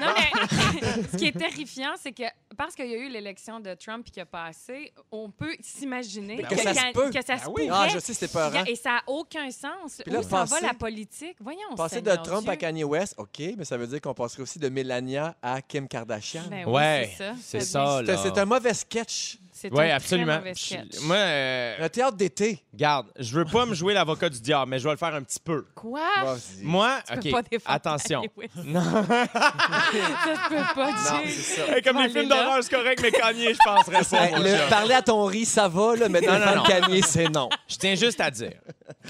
Non, mais ce qui est terrifiant, c'est que parce qu'il y a eu l'élection de Trump qui a passé, on peut s'imaginer que ça se peut. que ça se Ben oui. Ah, je sais, c'était peurant. Et ça n'a aucun sens. Puis là, Où s'en va la politique? Voyons, Passer de Trump Dieu. à Kanye West, OK, mais ça veut dire qu'on passerait aussi de Mélania à Kim Kardashian. Ben oui, Ouais, c'est ça. c'est ça, C'est-. C'est un mauvais sketch. C'est Oui, absolument. très mauvais sketch. Je- Moi, euh, Un théâtre d'été. garde, je veux pas me jouer l'avocat du diable, mais je vais le faire un petit peu. Quoi? Vas-y. Moi, Tu peux OK, pas défendre attention. Kanye West. Non, Ça se peut pas, Non, ça. Hey, comme les films d'horreur, c'est correct, mais Kanye, je penserais mon le- chum. parler à ton riz, ça va, là, mais Non, non, défendre non. Kanye, c'est non. Je tiens juste à dire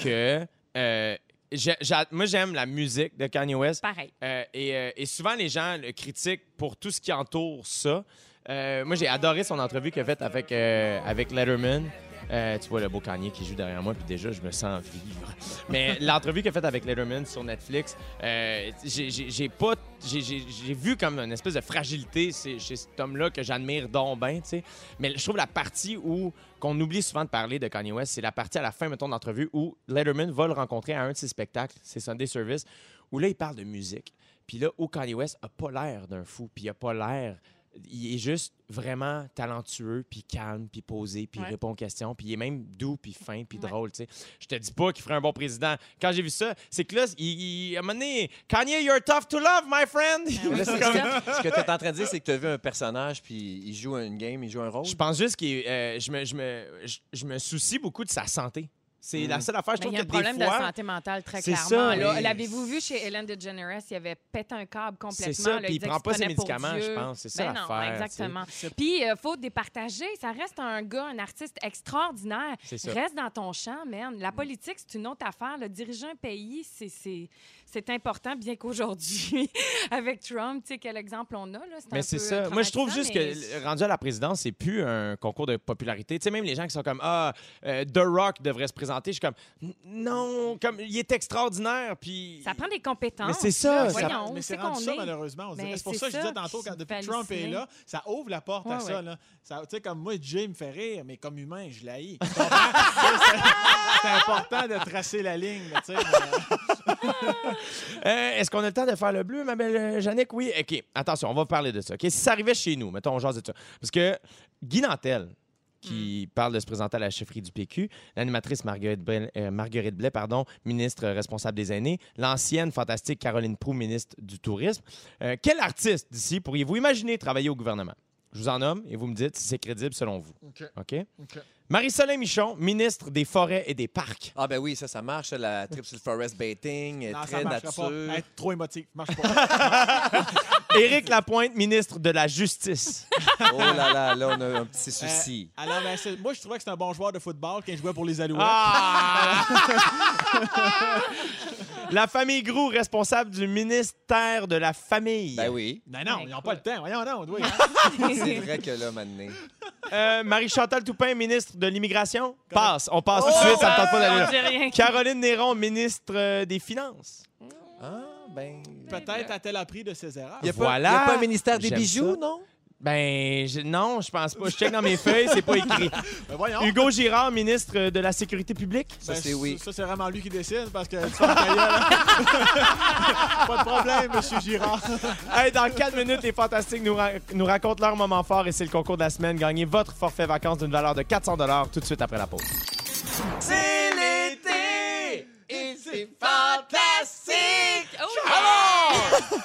que euh, j'ai- j'a- moi, j'aime la musique de Kanye West. Pareil. Euh, et, euh, et souvent, les gens le critiquent pour tout ce qui entoure ça. Euh, moi, j'ai adoré son entrevue qu'il a faite avec, euh, avec Letterman. Euh, tu vois le beau Kanye qui joue derrière moi, puis déjà, je me sens vivre. Mais l'entrevue qu'il a faite avec Letterman sur Netflix, euh, j'ai- pas. j'ai- vu comme une espèce de fragilité chez, chez cet homme-là que j'admire donc bien, tu sais. Mais je trouve la partie où qu'on oublie souvent de parler de Kanye West, c'est la partie à la fin, mettons, d'entrevue où Letterman va le rencontrer à un de ses spectacles, c'est Sunday Service, où là, il parle de musique. Puis là, où Kanye West a pas l'air d'un fou, puis il a pas l'air... Il est juste vraiment talentueux, puis calme, puis posé, puis Ouais. répond aux questions, puis il est même doux, puis fin, puis Ouais. drôle, tu sais. Je te dis pas qu'il ferait un bon président. Quand j'ai vu ça, c'est que là, il, il- à un moment donné, Kanye, you're tough to love, my friend! Là, c'est- ça. Ce que tu es en train de dire, c'est que tu as vu un personnage, puis il joue une game, il joue un rôle. Je pense juste que je, me, je, me, je, je me soucie beaucoup de sa santé. C'est la Mm. seule affaire. Je trouve il y a un que problème des fois, de santé mentale, très C'est clairement. ça, là. oui. L'avez-vous vu chez Ellen DeGeneres? Il avait pété un câble complètement. c'est ça, là, puis il disait prend pas se ses médicaments, je pense. C'est ça Ben non, l'affaire. exactement. Puis il faut départager. Ça reste un gars, un artiste extraordinaire. Reste dans ton champ, man. La politique, c'est une autre affaire. Le diriger un pays, c'est- c'est important, bien qu'aujourd'hui, avec Trump, tu sais, quel exemple on a, là, c'est un Mais c'est peu, ça. euh, Moi, je trouve juste que rendu à la présidence, c'est plus un concours de popularité. Tu sais, même les gens qui sont comme Ah, euh, The Rock devrait se présenter, je suis comme Non, comme il est extraordinaire. Puis. Ça prend des compétences. Mais c'est ça, là. ça- Voyons, mais c'est c'est rendu qu'on ça, est? malheureusement. c'est pour ça que je disais tantôt, quand, depuis Trump est là, ça ouvre la porte à Ouais, ça. Là. Ça- Tu sais, comme moi, Jay me fait rire, mais comme humain, je l'haïs. C'est- important de tracer la ligne. là, tu sais, mais- Euh, Est-ce qu'on a le temps de faire le bleu, ma belle euh, Jannick? Oui. OK. Attention, on va parler de ça. OK? Si ça arrivait chez nous, mettons, on jase de ça. Parce que Guy Nantel, qui parle de se présenter à la chefferie du PQ, l'animatrice Marguerite Blais, euh, Marguerite Blais, pardon, ministre responsable des aînés, l'ancienne fantastique Caroline Proux, ministre du Tourisme. Euh, quel artiste d'ici pourriez-vous imaginer travailler au gouvernement? Je vous en nomme et vous me dites si c'est crédible selon vous. OK. OK? Marie-Soleil Michon, ministre des Forêts et des Parcs. Ah ben oui, ça, ça marche, la trip sur le forest baiting, Non, ça très nature. pas. Être trop émotif. marche pas. Éric Lapointe, ministre de la Justice. Oh là là, là, on a un petit Euh, souci. alors, ben, c'est- moi, je trouvais que c'était un bon joueur de football quand il jouait pour les Alouettes. Ah! la famille Grou, responsable du ministère de la Famille. Ben oui, Non, non, ils n'ont pas le temps. Voyons, non. Oui. c'est vrai que là, maintenant. Euh, Marie-Chantal Toupin, ministre de l'Immigration. Passe. On passe tout de suite, ça me tente pas d'aller On là. Caroline Néron, ministre euh, des Finances. Ah, ben... Peut-être a-t-elle appris de ses erreurs. Il n'y a, Voilà. pas- y a pas un ministère des bijoux, ça. non? Ben, je- non, je pense pas. Je check dans mes feuilles, c'est pas écrit. Ben, voyons. Hugo Girard, ministre de la Sécurité publique. Ça, Ben, c'est oui. Ça, c'est vraiment lui qui décide parce que tu fais ta gueule. Pas de problème, monsieur Girard. Hey, dans 4 minutes, les Fantastiques nous, ra- nous racontent leur moment fort et c'est le concours de la semaine. Gagnez votre forfait vacances d'une valeur de 400 tout de suite après la pause. C'est l'été et c'est fantastique! Oh,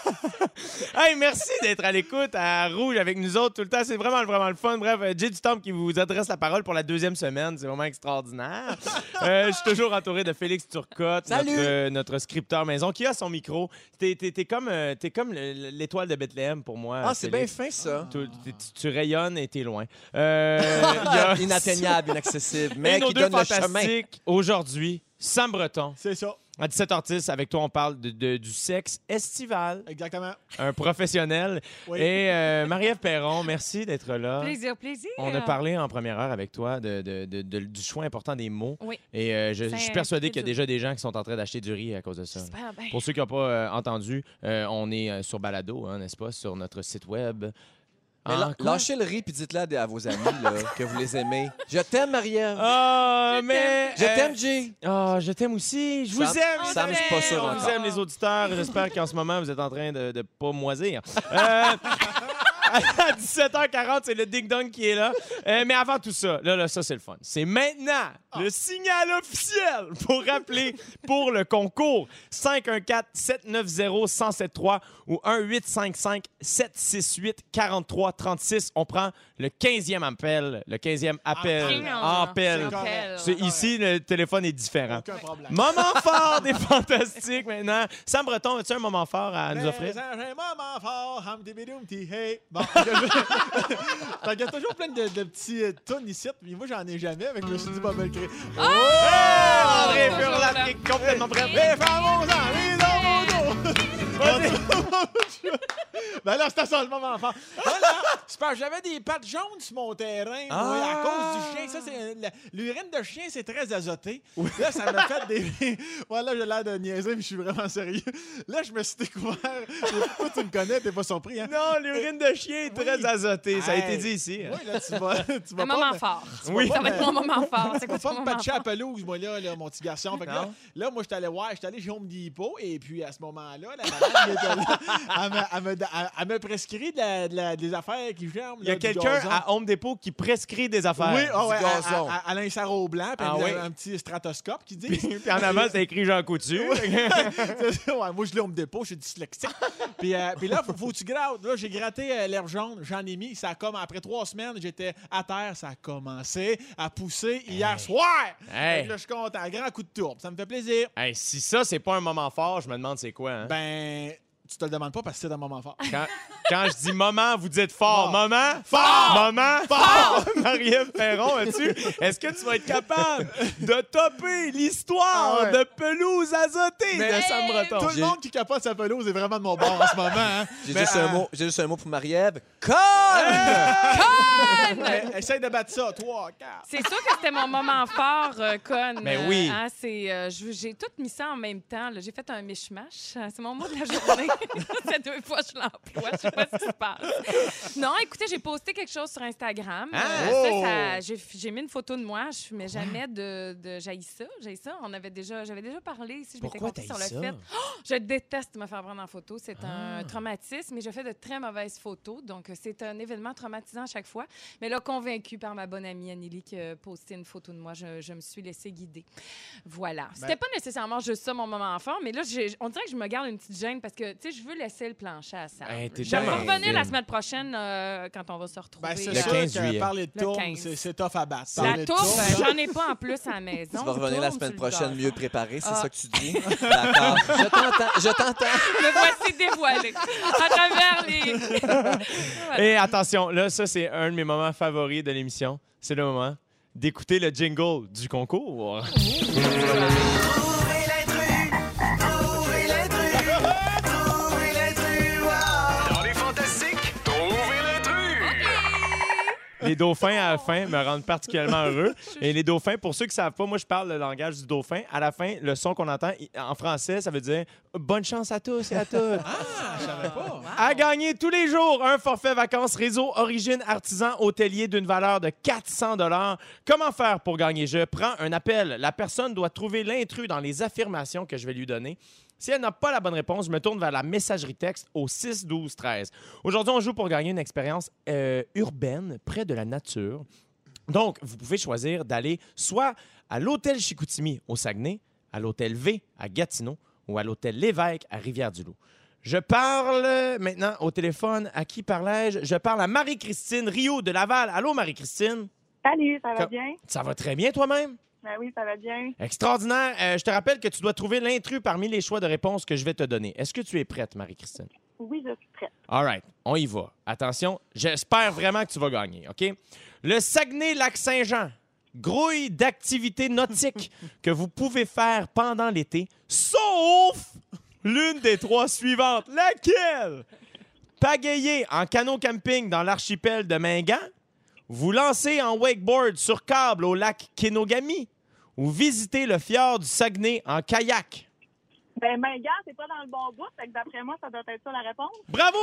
Hey, merci d'être à l'écoute à Rouge avec nous autres tout le temps. C'est vraiment, vraiment le fun. Bref, Jay Dutombe qui vous adresse la parole pour la deuxième semaine. C'est vraiment extraordinaire. Euh, je suis toujours entouré de Félix Turcotte, Salut! Notre, euh, notre scripteur maison, qui a son micro. T'es, t'es- t'es comme, euh, t'es comme le- l'étoile de Bethléem pour moi. Ah, c'est bien fin, ça. Tu, tu- tu rayonnes et t'es loin. Euh, Inatteignable, inaccessible, mais qui donne le chemin. aujourd'hui, Sam Breton. C'est ça, À 17h10, avec toi, on parle de- de- du sexe estival, exactement. un professionnel. Oui. Et euh, Marie-Ève Perron, merci d'être là. Plaisir, plaisir. On a parlé en première heure avec toi de, de- de- de- du choix important des mots. Oui. Et euh, je, suis persuadé qu'il y a déjà des gens qui sont en train d'acheter du riz à cause de ça. Bien. Pour ceux qui n'ont pas euh, entendu, euh, on est sur Balado, hein, n'est-ce pas, sur notre site web. Mais la- lâchez le riz puis dites-le à, des- à vos amis là, que vous les aimez. Je t'aime, Marie-Ève. Ah, Je mais... Je euh, t'aime, Jay. Ah, je t'aime aussi. Je vous Sam- aime. Sam, je suis pas sûr t'aime. On encore. vous aime, les auditeurs. J'espère qu'en ce moment, vous êtes en train de ne pas moisir. Euh, à 17h40, c'est le Ding Dong qui est là. Euh, mais avant tout ça, là, là ça, c'est le fun. C'est maintenant le signal officiel pour rappeler pour le concours 514-790-1073 ou 1-855-768-4336. On prend le 15e appel. Le 15e appel. Appel. Appel. C'est- Ici, le téléphone est différent. Aucun problème. Moment fort des fantastiques maintenant. Sam Breton, as-tu un moment fort à nous Les offrir? un moment fort. Bon, fait qu'il y a toujours plein de, de petits euh, ici, mais moi, j'en ai jamais, avec je me suis dit, bah, ben, le créer. Oh! André Toujours Furlan là. qui est complètement prêt. Les femmes Ben là, c'était ça le moment fort. Voilà, c'est parce que j'avais des pattes jaunes sur mon terrain, moi, à Ah! cause du chien. Ça, c'est l'urine de chien, c'est très azoté. Là, ça m'a fait des. voilà, j'ai l'air de niaiser, mais je suis vraiment sérieux. Là, je me suis découvert. Toi, tu me connais, t'es pas surpris, hein? Non, l'urine de chien est très Oui. azotée. Ça a été dit ici. Oui, là, tu vas. Tu vas Un pas moment me- fort. Oui. Ça va être mon moment fort. C'est Tu quoi pas me patcher à pelouse, moi, là, là, mon petit garçon. Fait que là, moi, j'étais allé voir, j'étais allé chez Home Depot, et puis à ce moment-là, la madame, elle était là, elle me, elle me, elle- elle me prescrit de la- de la- des affaires qui germent. Il y a quelqu'un à Home Depot qui prescrit des affaires. Oui, ah ouais, du à- gazon. à- à- Elle a un sarrau blanc, puis Ah oui. un petit stratoscope qui dit. Puis en avant, c'est écrit Jean Coutu. ouais, moi, je l'ai Home Depot, je suis dyslexique. puis, euh, puis là, faut, faut que tu grattes. Là, j'ai gratté euh, l'herbe jaune, j'en ai mis. Ça comme, après trois semaines, j'étais à terre, ça a commencé à pousser hier soir. Hey. Là, je suis content. Grand coup de tourbe. Ça me fait plaisir. Hey, si ça, c'est pas un moment fort, je me demande c'est quoi. hein? Ben, tu te le demandes pas parce que c'est un moment fort. Quand, quand je dis moment, vous dites fort. Fort. Moment? Fort! Moment? Fort! Marie-Ève Perron, as-tu? Est-ce que tu vas être capable de topper l'histoire Ah ouais. de pelouse azotée? Mais- de Sam! Breton? Tout le monde qui capote sa pelouse est vraiment de mon bord en ce moment. Hein? J'ai Mais, juste, euh, un mot- j'ai juste un mot pour Marie-Ève. Conne! eh, Essaye de battre ça, toi, quatre. C'est sûr que c'était mon moment fort, euh, Con. Ben Euh, oui. hein, c'est, euh, j'ai tout mis ça en même temps. là. J'ai fait un mishmash. Euh, C'est mon mot de la journée. C'est deux fois que je l'emploie. Je sais pas ce qui se passe. Non, écoutez, j'ai posté quelque chose sur Instagram. Ah! ça, Oh! ça- j'ai, j'ai mis une photo de moi. Je mets jamais de, de j'haïs ça. On avait déjà, j'avais déjà parlé ici. Je m'étais confiée sur le ça? fait. Je déteste me faire prendre en photo. C'est un Ah. traumatisme et je fais de très mauvaises photos. Donc, euh, c'est un événement traumatisant à chaque fois. Mais là, convaincue par ma bonne amie Anneli qui a posté une photo de moi, je, je me suis laissée guider. Voilà. C'était pas nécessairement juste ça, mon moment fort, mais là, j'ai- on dirait que je me garde une petite gêne parce que, tu sais, je veux laisser le plancher à ça. Hey, je vais revenir la semaine prochaine euh, quand on va se retrouver. Ben, c'est Le sûr 15 que juillet. parler de tourne, 15. c'est tough à battre. La tourne, là, j'en ai pas en plus à la maison. Tu vas revenir la semaine prochaine mieux préparé, c'est Ah. ça que tu dis? D'accord. Je t'entends, je t'entends. Me voici dévoilée à travers les. Voilà. Et attention, là, ça, c'est un de mes moments favoris de l'émission. C'est le moment d'écouter le jingle du concours. Les dauphins à la fin me rendent particulièrement heureux. Et les dauphins, pour ceux qui ne savent pas, moi, je parle le langage du dauphin. À la fin, le son qu'on entend en français, ça veut dire bonne chance à tous et à toutes. Ah, je savais pas. À gagner tous les jours un forfait vacances réseau Origine Artisan Hôtelier d'une valeur de 400 Comment faire pour gagner? Je prends un appel. La personne doit trouver l'intrus dans les affirmations que je vais lui donner. Si elle n'a pas la bonne réponse, je me tourne vers la messagerie texte au 6 12 13. Aujourd'hui, on joue pour gagner une expérience euh, urbaine près de la nature. Donc, vous pouvez choisir d'aller soit à l'hôtel Chicoutimi au Saguenay, à l'hôtel V à Gatineau ou à l'hôtel L'évêque à Rivière-du-Loup. Je parle maintenant au téléphone. À qui parlais-je? Je parle à Marie-Christine Rio de Laval. Allô, Marie-Christine? Salut, ça va bien? Ça va très bien toi-même? Ben oui, ça va bien. Extraordinaire. Euh, je te rappelle que tu dois trouver l'intrus parmi les choix de réponses que je vais te donner. Est-ce que tu es prête, Marie-Christine? Oui, je suis prête. All right, on y va. Attention, j'espère vraiment que tu vas gagner, OK? Le Saguenay-Lac-Saint-Jean, grouille d'activités nautiques que vous pouvez faire pendant l'été, sauf l'une des trois suivantes. Laquelle? Pagayer en canot camping dans l'archipel de Mingan, vous lancer en wakeboard sur câble au lac Kenogami ou visiter le fjord du Saguenay en kayak? Ben, Mingan, c'est pas dans le bon bout, fait que d'après moi, ça doit être ça la réponse. Bravo!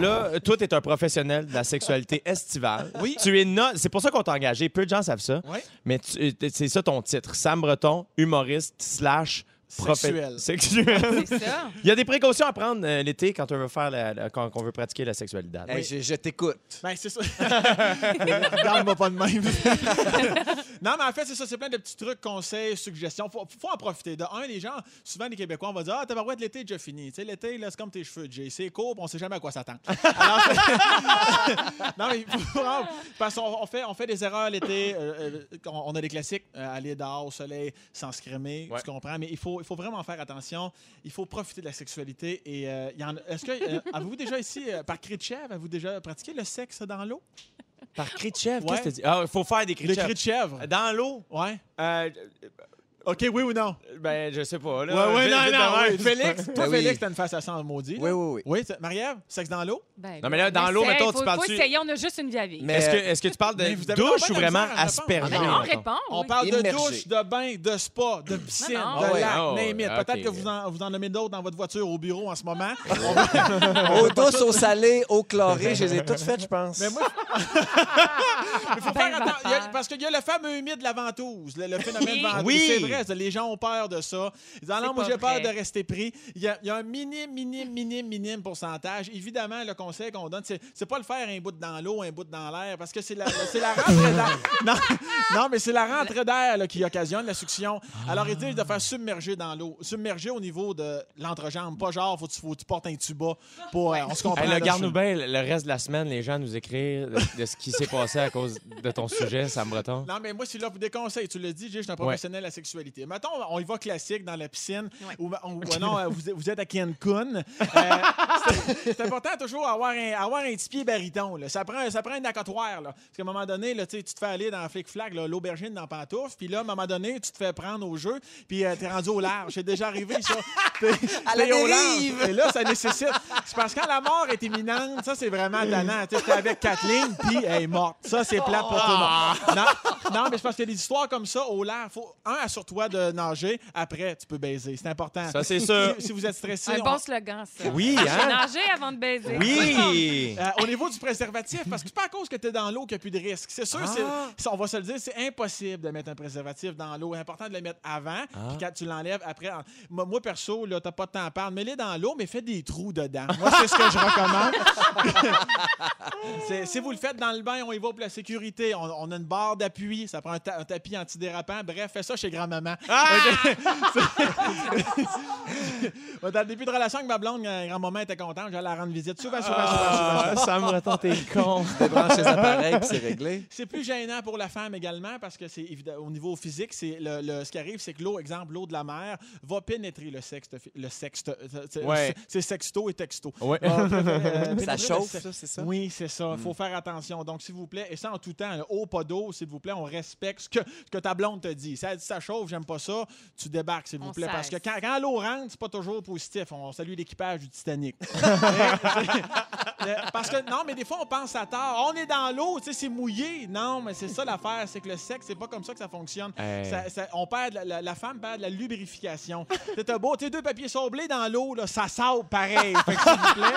Là, toi, tu es un professionnel de la sexualité estivale. Oui. Tu es no- C'est pour ça qu'on t'a engagé. Peu de gens savent ça. Oui. Mais tu- euh, c'est ça ton titre. Sam Breton, humoriste slash Sexuel. Sexuel. C'est ça. Il y a des précautions à prendre euh, l'été quand on veut faire la- la- quand, qu'on veut pratiquer la sexualité. Hey, je, je t'écoute. Ben, c'est ça. Regarde-moi pas de même. non, mais en fait, c'est ça. C'est plein de petits trucs, conseils, suggestions. Faut, faut en profiter. De un, les gens, souvent, les Québécois, on va dire Ah, tabarouette, l'été est déjà fini. Tu sais, l'été, là, c'est comme tes cheveux, Jay. C'est court, puis on sait jamais à quoi s'attendre. Alors, c'est- non, mais il faut vraiment- Parce qu'on on fait, on fait des erreurs l'été. euh, euh, on, on a des classiques. euh, aller dehors au soleil sans se crémer. Ouais. Tu comprends? Mais il faut, il faut vraiment faire attention. Il faut profiter de la sexualité. Et euh, y en est-ce que euh, avez-vous déjà ici, euh, par cri de chèvre, avez-vous déjà pratiqué le sexe dans l'eau? Par cri de chèvre, Ouais. qu'est-ce que tu dis? Ah, il faut faire des cris de Le cri de chèvre. Dans l'eau? Ouais. Euh, OK, oui ou non? ben, je sais pas. Là, Ouais, ouais, Vite, non, vite non. de ouais. même. Félix, toi, Ben oui. Félix, t'as une face à sang maudit. là. Oui, oui, oui. Oui, c'est- Marie-Ève, sexe dans l'eau? Ben, Non, mais là, dans l'eau, mettons, tu faut- parles-tu- Faut essayer, on a juste une vie à vivre. Mais- Est-ce que, est-ce que tu parles Mais de vous avez douche ou de vraiment misère à non, on mettons? répond. On oui. parle de Immergé. douche, de bain, de spa, de piscine, Non, non. de Ah ouais. lac, Ah ouais, name it. ok. Peut-être que vous en, vous en nommez d'autres dans votre voiture au bureau en ce moment. Eau douce, eau salée, eau chlorée, je les ai toutes faites, je pense. Mais moi, il faut Ben, faire attention. il y a- vapeur. parce qu'il y a le fameux humide de la ventouse, le, le phénomène ventouse. Oui. C'est vrai, les gens ont peur de ça. Ils disent, ah non, moi, j'ai peur de rester pris. Il y, a, il y a un minime, minime, minime, minime pourcentage. Évidemment, le conseil qu'on donne, c'est, c'est pas le faire un bout dans l'eau, un bout dans l'air, parce que c'est la, c'est la rentrée d'air. Non, non, mais c'est la rentrée d'air qui occasionne la succion. Alors, ils disent de faire submerger dans l'eau. Submerger au niveau de l'entrejambe. Pas genre, faut que tu, faut que tu portes un tuba pour. euh, on se comprend. Hey, là, le garde-nous je- bien le reste de la semaine, les gens nous écrivent de, de ce qui s'est passé à cause de ton sujet, Sam Breton. Non, mais moi, c'est là pour des conseils. Tu dit, Jay, je suis un professionnel de la sexualité. Mettons, on y va classique dans la piscine. Ou, non, euh, vous, êtes- vous êtes à Cancun. Euh, c'est- important toujours avoir un, avoir un petit pied baryton. là. Ça, prend, ça prend un accotoir. Là. Parce qu'à un moment donné, là, tu te fais aller dans flic-flac, l'aubergine dans pantoufle. Puis là, à un moment donné, tu te fais prendre au jeu. Puis euh, t'es rendu au large. C'est déjà arrivé, ça. T'es- À la au large. Et là, ça nécessite. C'est parce que quand la mort est imminente, ça, c'est vraiment tannant. Tu t'es avec Kathleen, puis elle est morte. Ça, c'est plate pour tout le monde. Non, non, mais c'est parce qu'il y a des histoires comme ça au large. Faut, un, assure-toi de nager. Après, tu peux baiser. C'est important. Ça, c'est sûr. Si, si vous êtes stressé, Un on- bon slogan, ça. Oui, hein? nagé avant de baiser. Oui! Euh, au niveau du préservatif, parce que c'est pas à cause que tu es dans l'eau qu'il n'y a plus de risque. C'est sûr, Ah. on va se le dire, c'est impossible de mettre un préservatif dans l'eau. C'est important de le mettre avant, Ah. puis quand tu l'enlèves, après. en- Moi, moi, perso, là, t'as pas de temps à perdre. Mets-les dans l'eau, mais fais des trous dedans. Moi, c'est ce que je recommande. Si vous le faites dans le bain, on y va pour la sécurité. On, on a une barre d'appui, ça prend un, ta- un tapis antidérapant. Bref, fais ça chez grand-maman. dans le début de relation avec ma blonde, euh, grand-maman était contente. J'allais la rendre visite souvent, souvent, souvent, souvent. Ah, Sam Breton, t'es con. Débranche les appareils, puis c'est réglé. C'est plus gênant pour la femme également parce que c'est évident au niveau physique, c'est le, le- ce qui arrive, c'est que l'eau, exemple, l'eau de la mer, va pénétrer le sexe, le sexe, c'est- Ouais. c'est sexto et texto. Ouais. Euh, pénétrer Ça chauffe, ça, c'est ça? Oui, c'est ça. Il faut faire attention. Donc, s'il vous plaît, et ça en tout temps, eau, pas d'eau, s'il vous plaît, on respecte ce que, ce que ta blonde te dit. Si elle dit ça chauffe, j'aime pas ça, tu débarques, s'il vous plaît. Parce que quand, quand l'eau rentre, c'est pas toujours positif. On salue l'équipage du Titanic. Parce que, non, mais des fois, on pense à tard. On est dans l'eau, tu sais, c'est mouillé. Non, mais c'est ça l'affaire, c'est que le sexe, c'est pas comme ça que ça fonctionne. Hey. Ça- ça- on perd, la, la- la femme perd la lubrification. T'es beau, tes deux papiers sablés dans l'eau, là, ça saute pareil. Fait que, s'il vous plaît,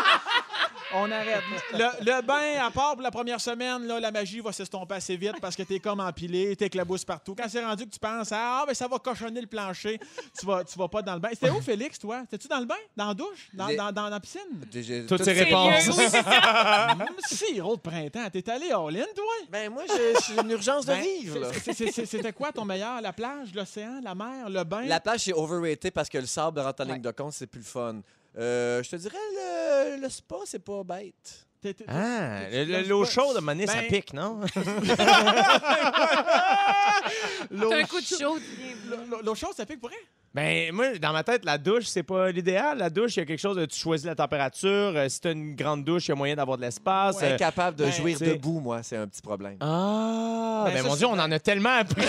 on arrête. Le, le bain, à part pour la première semaine, là, la magie va s'estomper assez vite parce que t'es comme empilé, t'éclabouses partout. Quand c'est rendu que tu penses, ah, ben ça va cochonner le plancher, tu vas, tu vas pas dans le bain. C'était où, Félix, toi? T'es-tu dans le bain? Dans la douche? Dans, Les- dans, dans la piscine? J'ai- Toutes ces réponses. Ça. Même si, de printemps, t'es allé all-in, toi? Ben, moi, j'ai j'ai une urgence de Ben, vivre. C'était quoi ton meilleur? La plage, l'océan, la mer, le bain? La plage, c'est overrated parce que le sable rentre en Ouais. ligne de compte, c'est plus le fun. Euh, je te dirais, le, le spa, c'est pas bête. Ah, l'eau chaude, à ça Ben- pique, non? L'eau T'as un coup de chaud. l'eau- L'eau chaude, ça pique pour rien? Ben, moi, dans ma tête, la douche, c'est pas l'idéal. La douche, il y a quelque chose de tu choisis la température. Euh, si tu as une grande douche, il y a moyen d'avoir de l'espace. Euh, Incapable de ben, jouir debout, moi, c'est un petit problème. Ah, Ben, ben, ça, mon Dieu, on en a tellement appris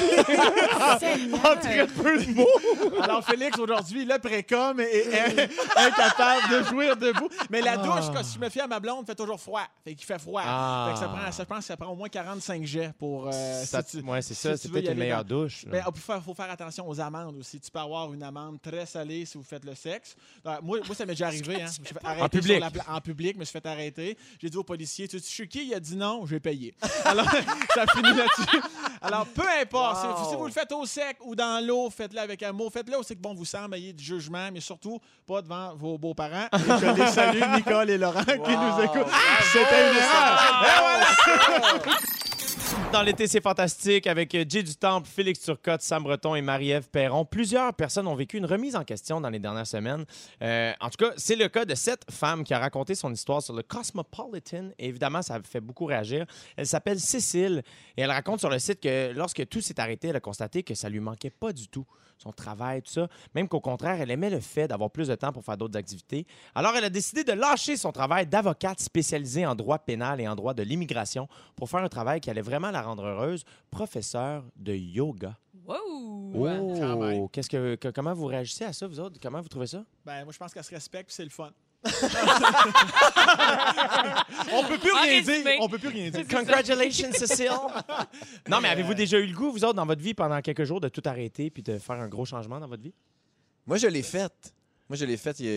en très peu de mots. Alors, Félix, aujourd'hui, le précom est, est incapable de jouir debout. Mais la douche, quand je me fie à ma blonde, fait toujours froid. Fait qu'il fait froid. Ah. Fait que ça prend, ça, pense que ça prend au moins 45 jets pour. euh, Ça- si tu- ouais, c'est ça. si C'est peut-être une meilleure dans- douche. là. Ben, il faut faire, faut faire attention aux amendes aussi. Tu peux avoir une amende très salée si vous faites le sexe. Euh, moi, moi, ça m'est déjà arrivé. Hein. Je fait arrêter public. en public, je me suis fait arrêter. J'ai dit au policier, tu suis qui? Il a dit non, je vais payer. Alors, ça finit là-dessus. Alors, peu importe. si- Wow. Si, vous le faites au sec ou dans l'eau, faites-le avec amour. Faites-le aussi que bon vous semble, ayez du jugement, mais surtout pas devant vos beaux-parents. Je les salue, Nicole et Laurent, qui nous écoutent. C'était une erreur. Dans l'été, c'est fantastique avec euh, Jay du Temple, Félix Turcotte, Sam Breton et Marie-Ève Perron. Plusieurs personnes ont vécu une remise en question dans les dernières semaines. Euh, en tout cas, c'est le cas de cette femme qui a raconté son histoire sur le Cosmopolitan. Évidemment, ça fait beaucoup réagir. Elle s'appelle Cécile et elle raconte sur le site que lorsque tout s'est arrêté, elle a constaté que ça lui manquait pas du tout son travail, tout ça. Même qu'au contraire, elle aimait le fait d'avoir plus de temps pour faire d'autres activités. Alors, elle a décidé de lâcher son travail d'avocate spécialisée en droit pénal et en droit de l'immigration pour faire un travail qui allait vraiment la rendre heureuse, professeur de yoga. Wow! Oh, qu'est-ce que, que- comment vous réagissez à ça, vous autres? Comment vous trouvez ça? Ben, moi, je pense qu'elle se respecte, c'est le fun. On peut plus En rien résumé. dire. On peut plus rien dire. Congratulations, Cécile! non, mais avez-vous déjà eu le goût, vous autres, dans votre vie, pendant quelques jours, de tout arrêter puis de faire un gros changement dans votre vie? Moi, je l'ai faite. Moi, je l'ai faite il y a-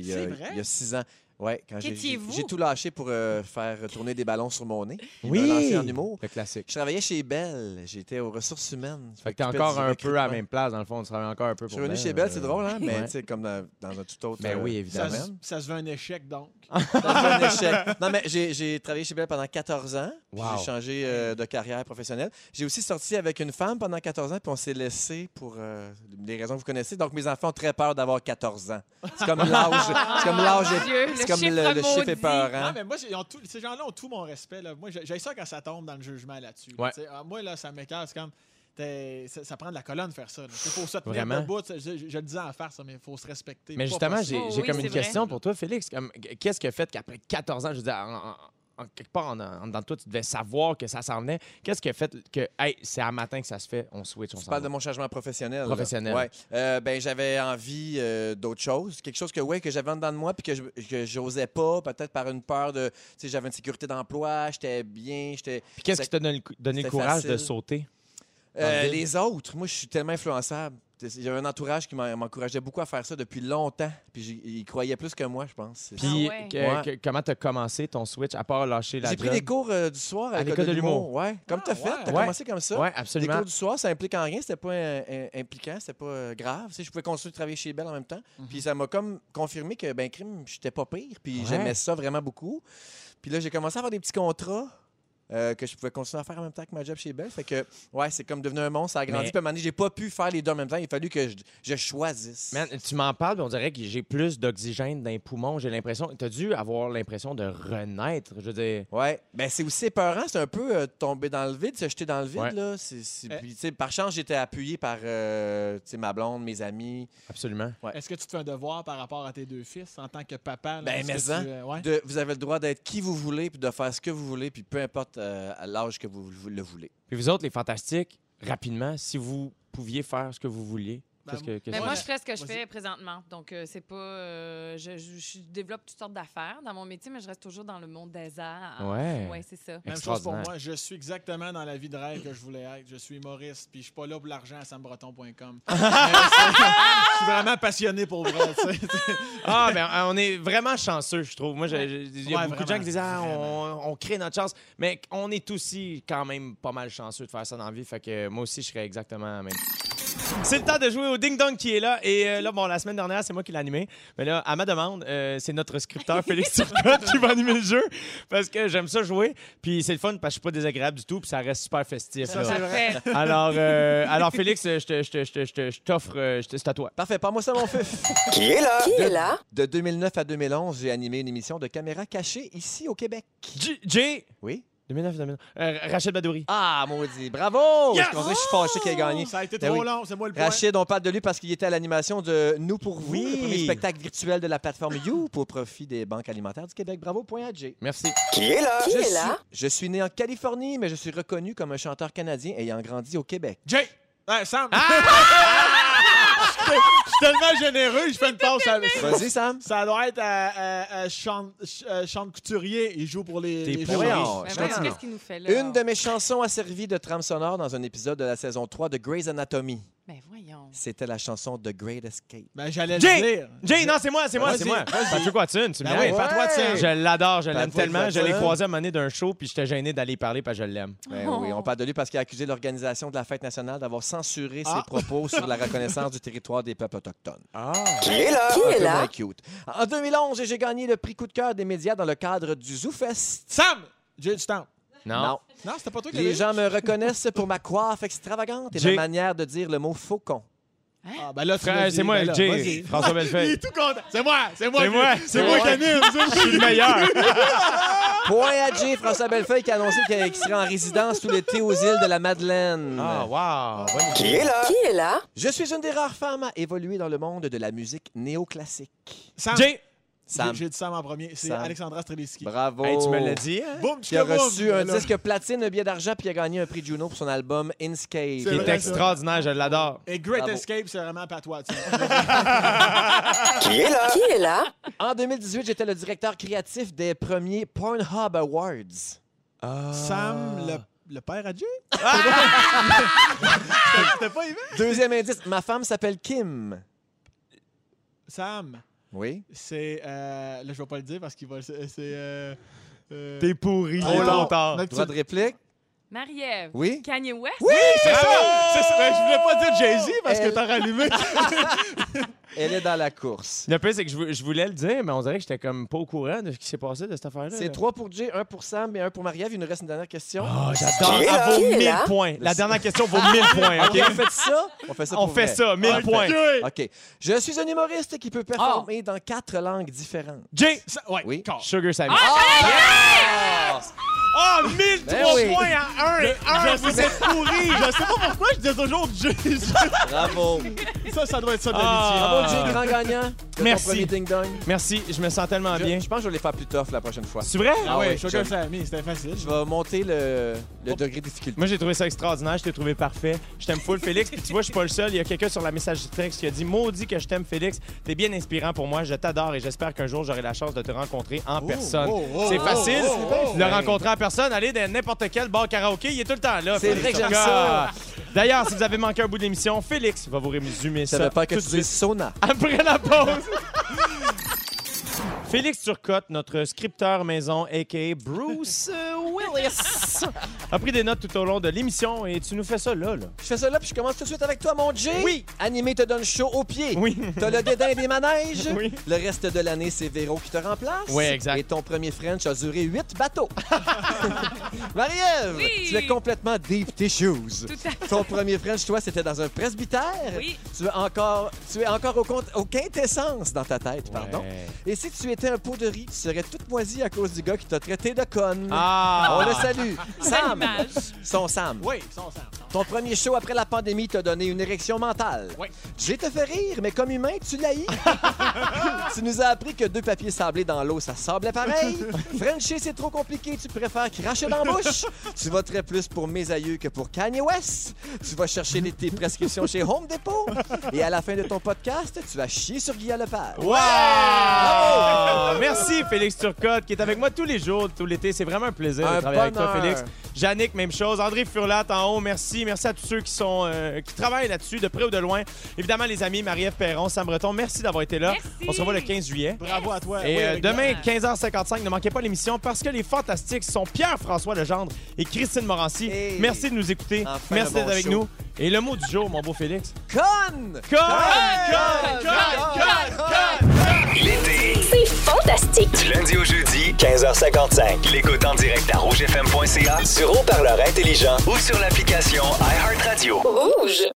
il y a, C'est vrai? il y a six ans. Ouais, quand j'ai- tout lâché pour euh, faire tourner des ballons sur mon nez. Oui! en humour. Le classique. Je travaillais chez Bell. J'étais aux ressources humaines. Fait que t'es encore un peu à la même place, dans le fond. Tu travailles encore un peu Je pour suis revenu chez Bell, euh, c'est drôle, hein? Mais Ouais. tu sais, comme dans, dans un tout autre. Ben euh, oui, Ça, évidemment. se- ça se veut un échec, donc. dans un échec. Non, mais j'ai j'ai travaillé chez Bell pendant 14 ans. Wow. J'ai changé euh, de carrière professionnelle. J'ai aussi sorti avec une femme pendant 14 ans, puis on s'est laissé pour euh, les raisons que vous connaissez. Donc, mes enfants ont très peur d'avoir 14 ans. C'est comme l'âge. C'est comme l'âge. Comme chiffre le, le chiffre est peurant. Ah, mais moi, j'ai- ils ont tout- ces gens-là ont tout mon respect. Là. Moi, j'ai ça quand ça tombe dans le jugement là-dessus. là. Ouais. Ah, moi, là, ça m'écarte. C'est comme. Ça, ça prend de la colonne faire ça. Il faut se tenir Vraiment? debout. Je, je- je le disais en farce, mais il faut se respecter. Mais justement, j'ai Oh oui, comme une vrai. question pour toi, Félix. Comme, Qu'est-ce qui a fait qu'après 14 ans, je veux dire, en, en- quelque part en, en dedans de toi, tu devais savoir que ça s'en venait. Qu'est-ce qui a fait que, hey, c'est à matin que ça se fait, on switch, on Tu s'en parles va? de mon changement professionnel. Professionnel. Ouais. Euh, ben, j'avais envie euh, d'autre chose. Quelque chose que, ouais, que j'avais en dedans de moi puis que j'osais pas, peut-être par une peur de. Tu sais, j'avais une sécurité d'emploi, j'étais bien, j'étais. Puis qu'est-ce qui t'a donné, le- donné le c'était courage de sauter? Euh, les autres, moi, je suis tellement influençable. J'avais un entourage qui m'en- m'encourageait beaucoup à faire ça depuis longtemps. Puis ils croyaient plus que moi, je pense. Puis Ah ouais. que- Ouais. que- comment t'as commencé ton switch, à part lâcher la J'ai pris des cours euh, du soir à, l'école de l'humour. Ouais, comme Ah, t'as fait. ouais. T'as Ouais. commencé comme ça. Oui, Les absolument. cours du soir, ça implique en rien, c'était pas euh, impliquant, c'était pas euh, grave. Tu sais, je pouvais continuer de travailler chez Bell en même temps. Mhm. Puis ça m'a comme confirmé que ben crime, j'étais pas pire, puis Ouais. j'aimais ça vraiment beaucoup. Puis là, j'ai commencé à avoir des petits contrats. Euh, que je pouvais continuer à faire en même temps que ma job chez Bell. Fait que, ouais, c'est comme devenu un monstre, ça a grandi. Mais- Puis à un moment donné, j'ai pas pu faire les deux en même temps. Il a fallu que je, je choisisse. Man, tu m'en parles, puis on dirait que j'ai plus d'oxygène dans les poumons. J'ai l'impression. T'as dû avoir l'impression de renaître. Je veux dire. Ouais, ben c'est aussi épeurant, c'est un peu euh, tomber dans le vide, se jeter dans le vide Ouais. là. C'est- c'est- Eh. puis, par chance, j'étais appuyé par euh, ma blonde, mes amis. Absolument. Ouais. Est-ce que tu te fais un devoir par rapport à tes deux fils en tant que papa? là? Ben, Est-ce que mais tu, ouais? De- vous avez le droit d'être qui vous voulez, puis de faire ce que vous voulez, puis peu importe euh, à l'âge que vous, le voulez. Puis vous autres, les fantastiques, rapidement, si vous pouviez faire ce que vous vouliez, Ben, que. qu'est-ce Mais moi, je ferais ce que je fais présentement. Donc, euh, c'est pas. euh, je, je- je développe toutes sortes d'affaires dans mon métier, mais je reste toujours dans le monde des arts. Ouais. Ouais, c'est ça. Même chose pour moi. Je suis exactement dans la vie de rêve que je voulais être. Je suis humoriste, puis je suis pas là pour l'argent à sambreton.com. Je suis vraiment passionné pour vrai. Ah, ben, euh, on est vraiment chanceux, je trouve. Moi, il y a Ouais, beaucoup de gens qui disent ah, on, on crée notre chance. Mais on est aussi quand même pas mal chanceux de faire ça dans la vie. Fait que moi aussi, je serais exactement même. C'est le temps de jouer au Ding Dong qui est là. Et euh, là, bon, la semaine dernière, c'est moi qui l'ai animé. Mais là, à ma demande, euh, c'est notre scripteur Félix Turcotte qui va animer le jeu parce que j'aime ça jouer. Puis c'est le fun parce que je suis pas désagréable du tout. Puis ça reste super festif. Ça, là. c'est vrai. Parfait. Alors, euh, alors, Félix, je te- je te- je te- je te- je t'offre. euh, je te- C'est à toi. Parfait, parle-moi ça, mon fils. Qui est là? Qui est là? De 2009 à 2011, j'ai animé une émission de caméra cachée ici au Québec. J. J- Oui? 2009, 2009. Euh, Rachel Badouri. Ah, maudit. Bravo! Yes! Je suis fâché qu'il ait gagné. Ça a été Ben trop oui. long, c'est moi le point. Rachid, on parle de lui parce qu'il était à l'animation de Nous pour vous, Oui. le premier spectacle virtuel de la plateforme You pour profit des banques alimentaires du Québec. Bravo, point à Jay. Merci. Qui est là? Qui je, est suis, là? je suis né en Californie, mais je suis reconnu comme un chanteur canadien ayant grandi au Québec. Jay! Ouais, Sam! Ah! Je suis tellement généreux, je fais une passe à... Vas-y, Sam. Ça doit être à, à- à Sean, euh, Sean Couturier. Il joue pour les, T'es Ben. Qu'est-ce qu'il nous fait là? Une de mes chansons a servi de trame sonore dans un épisode de la saison 3 de Grey's Anatomy. Ben voyons. C'était la chanson The Great Escape. Ben, j'allais le Jay! dire. Jay, non, c'est moi, c'est moi, c'est moi. Patrick Watson, tu me Ben oui. Je l'adore, je l'aime tellement. Je l'ai croisé à un moment donné d'un show, puis j'étais gêné d'aller parler parce que je l'aime. Ben Oh. oui, on parle de lui parce qu'il a accusé l'organisation de la fête nationale d'avoir censuré Ah. ses propos sur la reconnaissance du territoire des peuples autochtones. Ah. Qui est là? Qui est là? cute. En 2011, j'ai gagné le prix coup de cœur des médias dans le cadre du ZooFest. Sam! Jay du temps. Non. Non, c'était pas toi qui Les gens me reconnaissent pour ma coiffe extravagante et Jay. ma manière de dire le mot faucon. Ah, ben là, tu Frère, c'est moi, Ben là, Jay. vas-y. François Il Bellefeuille. est tout content. C'est moi, c'est moi. C'est qui- moi, C'est c'est moi moi. qui anime. c'est moi. Je suis le meilleur. Point à Jay, François Bellefeuille qui a annoncé qu'il serait en résidence tout l'été aux îles de la Madeleine. Ah, wow. Bonne. Qui est là? Qui est là? Je suis une des rares femmes à évoluer dans le monde de la musique néoclassique. Sam. Jay, Sam. J'ai dit Sam en premier. C'est. Alexandra Streliski. Bravo. hey, tu me l'as dit, hein? Boum, Qui a reçu un Là. disque platine, un billet d'argent, puis il a gagné un prix Juno pour son album Inscape. C'est Il est extraordinaire, je l'adore. Et Great Bravo. Escape, c'est vraiment pas toi. tu sais. Qui est là? Qui est là? En 2018, j'étais le directeur créatif des premiers Pornhub Awards. Sam, le, le père à Jay? C'était pas évident. Deuxième indice, ma femme s'appelle Kim. Sam, Oui. c'est. euh, là, je vais pas le dire parce qu'il va. C'est. c'est, euh, euh, T'es pourri, Ah, trop non. longtemps. notre Droit de réplique? Marie-Ève. Oui. Kanye West? Oui, c'est ça! C'est ça. Ben, je voulais pas dire Jay-Z parce que Elle- t'as rallumé. Elle est dans la course. Le pire, c'est que je, vou- je voulais le dire, mais on dirait que j'étais comme pas au courant de ce qui s'est passé de cette affaire-là. C'est là. 3 pour Jay, 1 pour Sam et 1 pour Marie-Ève. Il nous reste une dernière question. Ah, j'adore. Qui est Elle vaut Qui est 1000 là? points. La dernière question vaut 1000 points, OK, on fait ça? On fait ça On pour fait vrai. ça, 1000 Parfait. points. OK. Je suis un humoriste qui peut performer dans quatre langues différentes. Jay, Ça- ouais, Oui. Sugar Sammy. Ah! Ah, 1003 Ben oui. points à 1 et 1. Vous êtes pourris. Je sais pas pourquoi je dis toujours Jay. Bravo. ça, ça doit être ça de Ah. l'amitié. Bravo, Jay, grand gagnant. Merci. Merci, je me sens tellement Je, bien. je pense que je vais les faire plus tough la prochaine fois. C'est vrai? Ah ouais, oui, Sugar je- Sammy, c'était facile. Je vais monter le, le degré de difficulté. Moi, j'ai trouvé ça extraordinaire. Je t'ai trouvé parfait. Je t'aime full, Félix. Puis tu vois, je suis pas le seul. Il y a quelqu'un sur la messagerie texte qui a dit Maudit que je t'aime, Félix. T'es bien inspirant pour moi. Je t'adore et j'espère qu'un jour, j'aurai la chance de te rencontrer en personne. oh, oh, c'est oh, facile. oh, oh, de le oh. rencontrer en personne. Aller dans n'importe quel bar karaoké. Il est tout le temps là. C'est vrai que j'aime ça. D'ailleurs, si vous avez manqué un bout de l'émission, Félix va vous résumer Ça ça. pas que tu sauna. après la pause. Félix Turcotte, notre scripteur maison, a.k.a. Bruce Willis, a pris des notes tout au long de l'émission et tu nous fais ça là. là. Je fais ça là, puis je commence tout de suite avec toi, mon Jay. Oui. Animé te donne chaud aux pieds. Oui. T'as le dédain des manèges. Oui. Le reste de l'année, c'est Véro qui te remplace. Oui, exact. Et ton premier French a duré huit bateaux. Marie-Ève, Oui. tu es complètement deep tes shoes. Tout à fait. Ton premier French, toi, c'était dans un presbytère. Oui. Tu es encore, tu es encore au, compte, au quintessence dans ta tête, pardon. Ouais. Et si tu étais un pot de riz, tu serais toute moisie à cause du gars qui t'a traité de conne. Ah! On le salue. Sam, son Sam. Oui, son sang. Ton premier show après la pandémie t'a donné une érection mentale. Oui. J'ai te fait rire, mais comme humain, tu l'as Tu nous as appris que deux papiers sablés dans l'eau, ça semblait pareil. Frencher, c'est trop compliqué, tu préfères cracher dans la bouche. Tu voterais plus pour mes aïeux que pour Kanye West. Tu vas chercher tes prescriptions chez Home Depot. Et à la fin de ton podcast, tu vas chier sur Guy Lepage. Wow! Bravo! Merci Félix Turcotte qui est avec moi tous les jours, tout l'été. C'est vraiment un plaisir plaisir un même chose. André Furlat en haut, merci. Merci à tous ceux qui travaillent là-dessus, de près ou de loin. Évidemment, les amis, Marie-Ève Perron, Sam Breton, merci d'avoir été là. On se revoit le 15 juillet. Bravo à toi. Et demain, 15h55, ne manquez pas l'émission parce que les fantastiques sont Pierre-François Legendre et Christine Morancy. Merci de nous écouter. Merci d'être avec nous. Et le mot du jour, mon beau Félix. Con! Con! Con! Con! Con! Con! L'été. C'est fantastique. Lundi au jeudi, 15h55. L'écoute en direct rougefm.ca sur haut-parleur intelligent ou sur l'application iHeartRadio. Rouge.